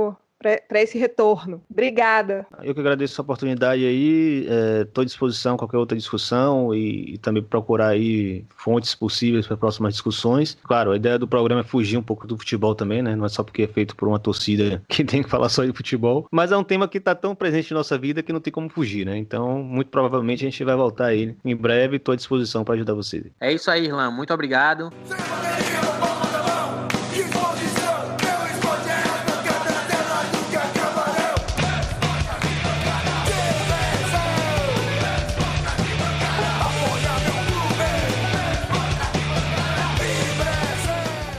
para esse retorno. Obrigada. Eu que agradeço a oportunidade aí, estou é, à disposição a qualquer outra discussão e, e também procurar aí fontes possíveis para próximas discussões. Claro, a ideia do programa é fugir um pouco do futebol também, né? Não é só porque é feito por uma torcida que tem que falar só de futebol, mas é um tema que está tão presente em nossa vida que não tem como fugir, né? Então, muito provavelmente a gente vai voltar a ele em breve. Estou à disposição para ajudar vocês. É isso aí, Irlan. Muito obrigado.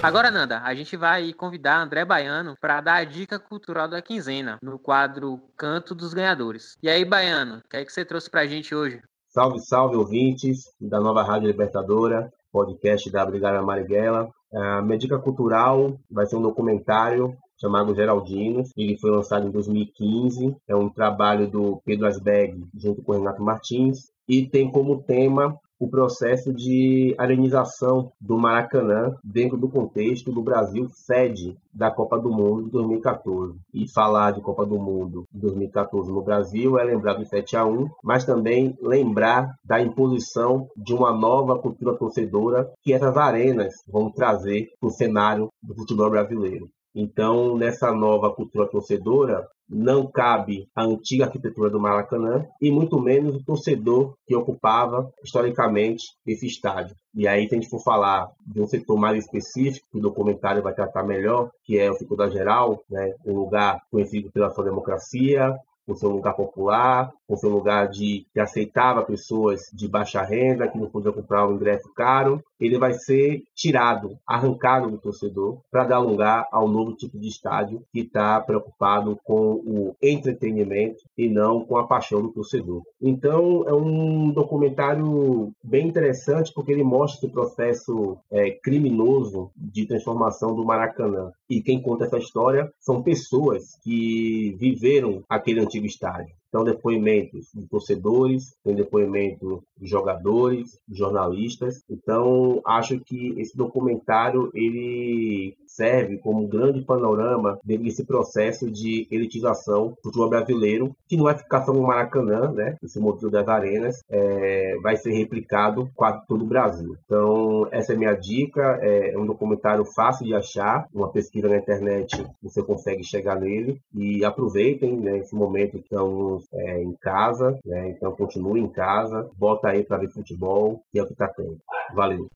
Agora, Nanda, a gente vai convidar André Baiano para dar a dica cultural da quinzena, no quadro Canto dos Ganhadores. E aí, Baiano, o que é que você trouxe para a gente hoje? Salve, salve, ouvintes da nova Rádio Libertadora, podcast da Brigada Marighella. A minha dica cultural vai ser um documentário chamado Geraldinos. Ele foi lançado em 2015. É um trabalho do Pedro Asberg junto com Renato Martins e tem como tema o processo de arenização do Maracanã dentro do contexto do Brasil sede da Copa do Mundo de 2014. E falar de Copa do Mundo de 2014 no Brasil é lembrar do 7 a 1, mas também lembrar da imposição de uma nova cultura torcedora que essas arenas vão trazer para o cenário do futebol brasileiro. Então, nessa nova cultura torcedora, não cabe a antiga arquitetura do Maracanã e muito menos o torcedor que ocupava historicamente esse estádio. E aí, se a gente for falar de um setor mais específico, que o documentário vai tratar melhor, que é o setor da geral, né, um lugar conhecido pela sua democracia, por ser um lugar popular, por ser um lugar de, que aceitava pessoas de baixa renda, que não podiam comprar um ingresso caro, ele vai ser tirado, arrancado do torcedor, para dar lugar ao novo tipo de estádio que está preocupado com o entretenimento e não com a paixão do torcedor. Então, é um documentário bem interessante porque ele mostra esse processo é, criminoso de transformação do Maracanã. E quem conta essa história são pessoas que viveram aquele antigo estádio. Então, depoimentos de torcedores, tem depoimento de jogadores, de jornalistas. Então, acho que esse documentário ele serve como um grande panorama desse processo de elitização do futebol brasileiro, que não vai ficar só no Maracanã, né? Esse modelo das arenas é, vai ser replicado quase todo o Brasil. Então, essa é minha dica. É um documentário fácil de achar, uma pesquisa na internet você consegue chegar nele e aproveitem né, esse momento que estamos é, em casa, né? Então, continue em casa, bota aí para ver futebol, que é o que está tendo. Valeu!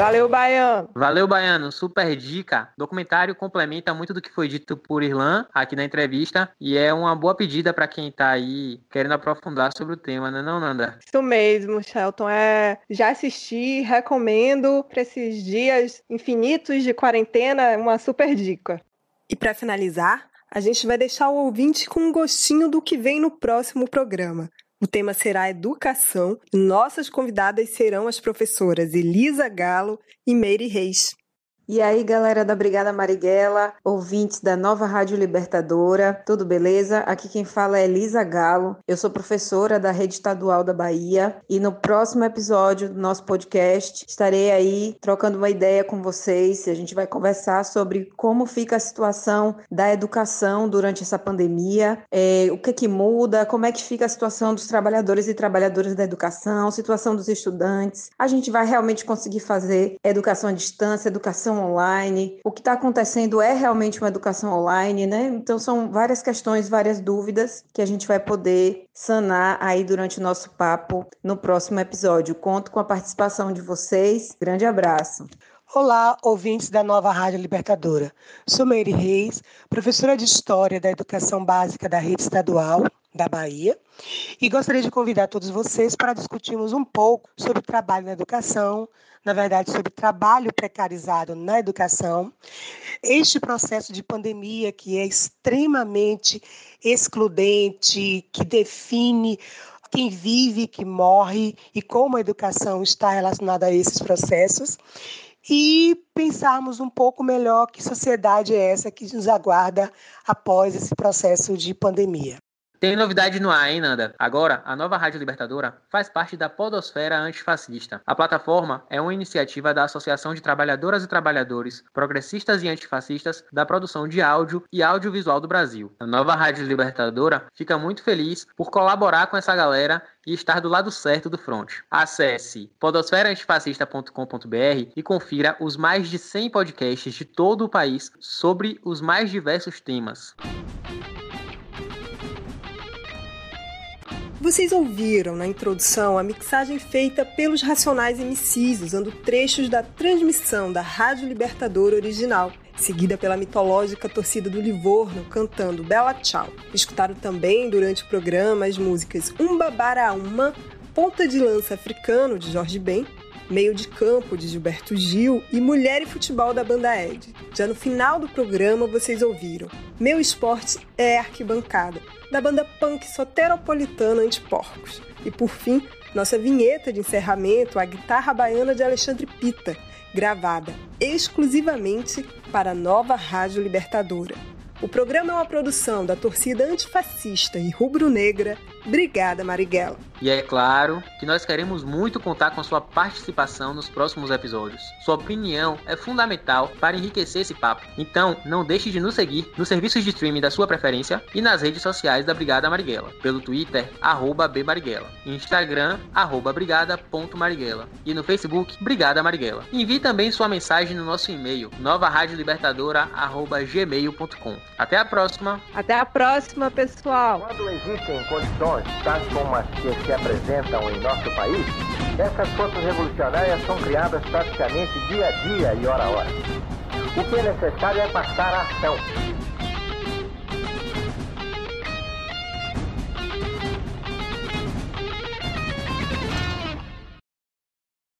Valeu, Baiano. Valeu, Baiano. Super dica. Documentário complementa muito do que foi dito por Irlan aqui na entrevista e é uma boa pedida para quem está aí querendo aprofundar sobre o tema, né, não, Nanda? Isso mesmo, Shelton. É, já assisti, recomendo para esses dias infinitos de quarentena, uma super dica. E para finalizar, a gente vai deixar o ouvinte com um gostinho do que vem no próximo programa. O tema será educação nossas convidadas serão as professoras Elisa Galo e Meire Reis. E aí, galera da Brigada Marighella, ouvintes da Nova Rádio Libertadora, tudo beleza? Aqui quem fala é Elisa Galo. Eu sou professora da Rede Estadual da Bahia e no próximo episódio do nosso podcast estarei aí trocando uma ideia com vocês. A gente vai conversar sobre como fica a situação da educação durante essa pandemia, é, o que que muda, como é que fica a situação dos trabalhadores e trabalhadoras da educação, situação dos estudantes. A gente vai realmente conseguir fazer educação à distância, educação online. O que está acontecendo é realmente uma educação online, né? Então são várias questões, várias dúvidas que a gente vai poder sanar aí durante o nosso papo no próximo episódio. Conto com a participação de vocês. Grande abraço. Olá, ouvintes da nova Rádio Libertadora. Sou Meire Reis, professora de História da Educação Básica da Rede Estadual da Bahia, e gostaria de convidar todos vocês para discutirmos um pouco sobre trabalho na educação, na verdade, sobre trabalho precarizado na educação. Este processo de pandemia que é extremamente excludente, que define quem vive, que morre e como a educação está relacionada a esses processos e pensarmos um pouco melhor que sociedade é essa que nos aguarda após esse processo de pandemia. Tem novidade no ar, hein, Nanda? Agora, a nova Rádio Libertadora faz parte da Podosfera Antifascista. A plataforma é uma iniciativa da Associação de Trabalhadoras e Trabalhadores Progressistas e Antifascistas da Produção de Áudio e Audiovisual do Brasil. A nova Rádio Libertadora fica muito feliz por colaborar com essa galera e estar do lado certo do front. Acesse podosferaantifascista.com.br e confira os mais de 100 podcasts de todo o país sobre os mais diversos temas. Vocês ouviram na introdução a mixagem feita pelos Racionais MCs, usando trechos da transmissão da Rádio Libertador original, seguida pela mitológica torcida do Livorno cantando Bela Tchau. Escutaram também durante o programa as músicas Umba Bara Uma, Ponta de Lança Africano de Jorge Ben, Meio de Campo de Gilberto Gil e Mulher e Futebol da Banda Ed. Já no final do programa vocês ouviram Meu Esporte é Arquibancada, da banda punk soteropolitana Antiporcos. E por fim, nossa vinheta de encerramento, a guitarra baiana de Alexandre Pita, gravada exclusivamente para a nova Rádio Libertadora. O programa é uma produção da torcida antifascista e rubro-negra Obrigada, Marighella. E é claro que nós queremos muito contar com sua participação nos próximos episódios. Sua opinião é fundamental para enriquecer esse papo. Então, não deixe de nos seguir nos serviços de streaming da sua preferência e nas redes sociais da Brigada Marighella. Pelo Twitter, arroba bmarighella. Instagram, arroba brigada.marighella. E no Facebook, Brigada Marighella. Envie também sua mensagem no nosso e-mail, novaradiolibertadora.gmail.com. Até a próxima! Até a próxima, pessoal! Quando existem condições, tais como as que se apresentam em nosso país, essas forças revolucionárias são criadas praticamente dia a dia e hora a hora. O que é necessário é passar a ação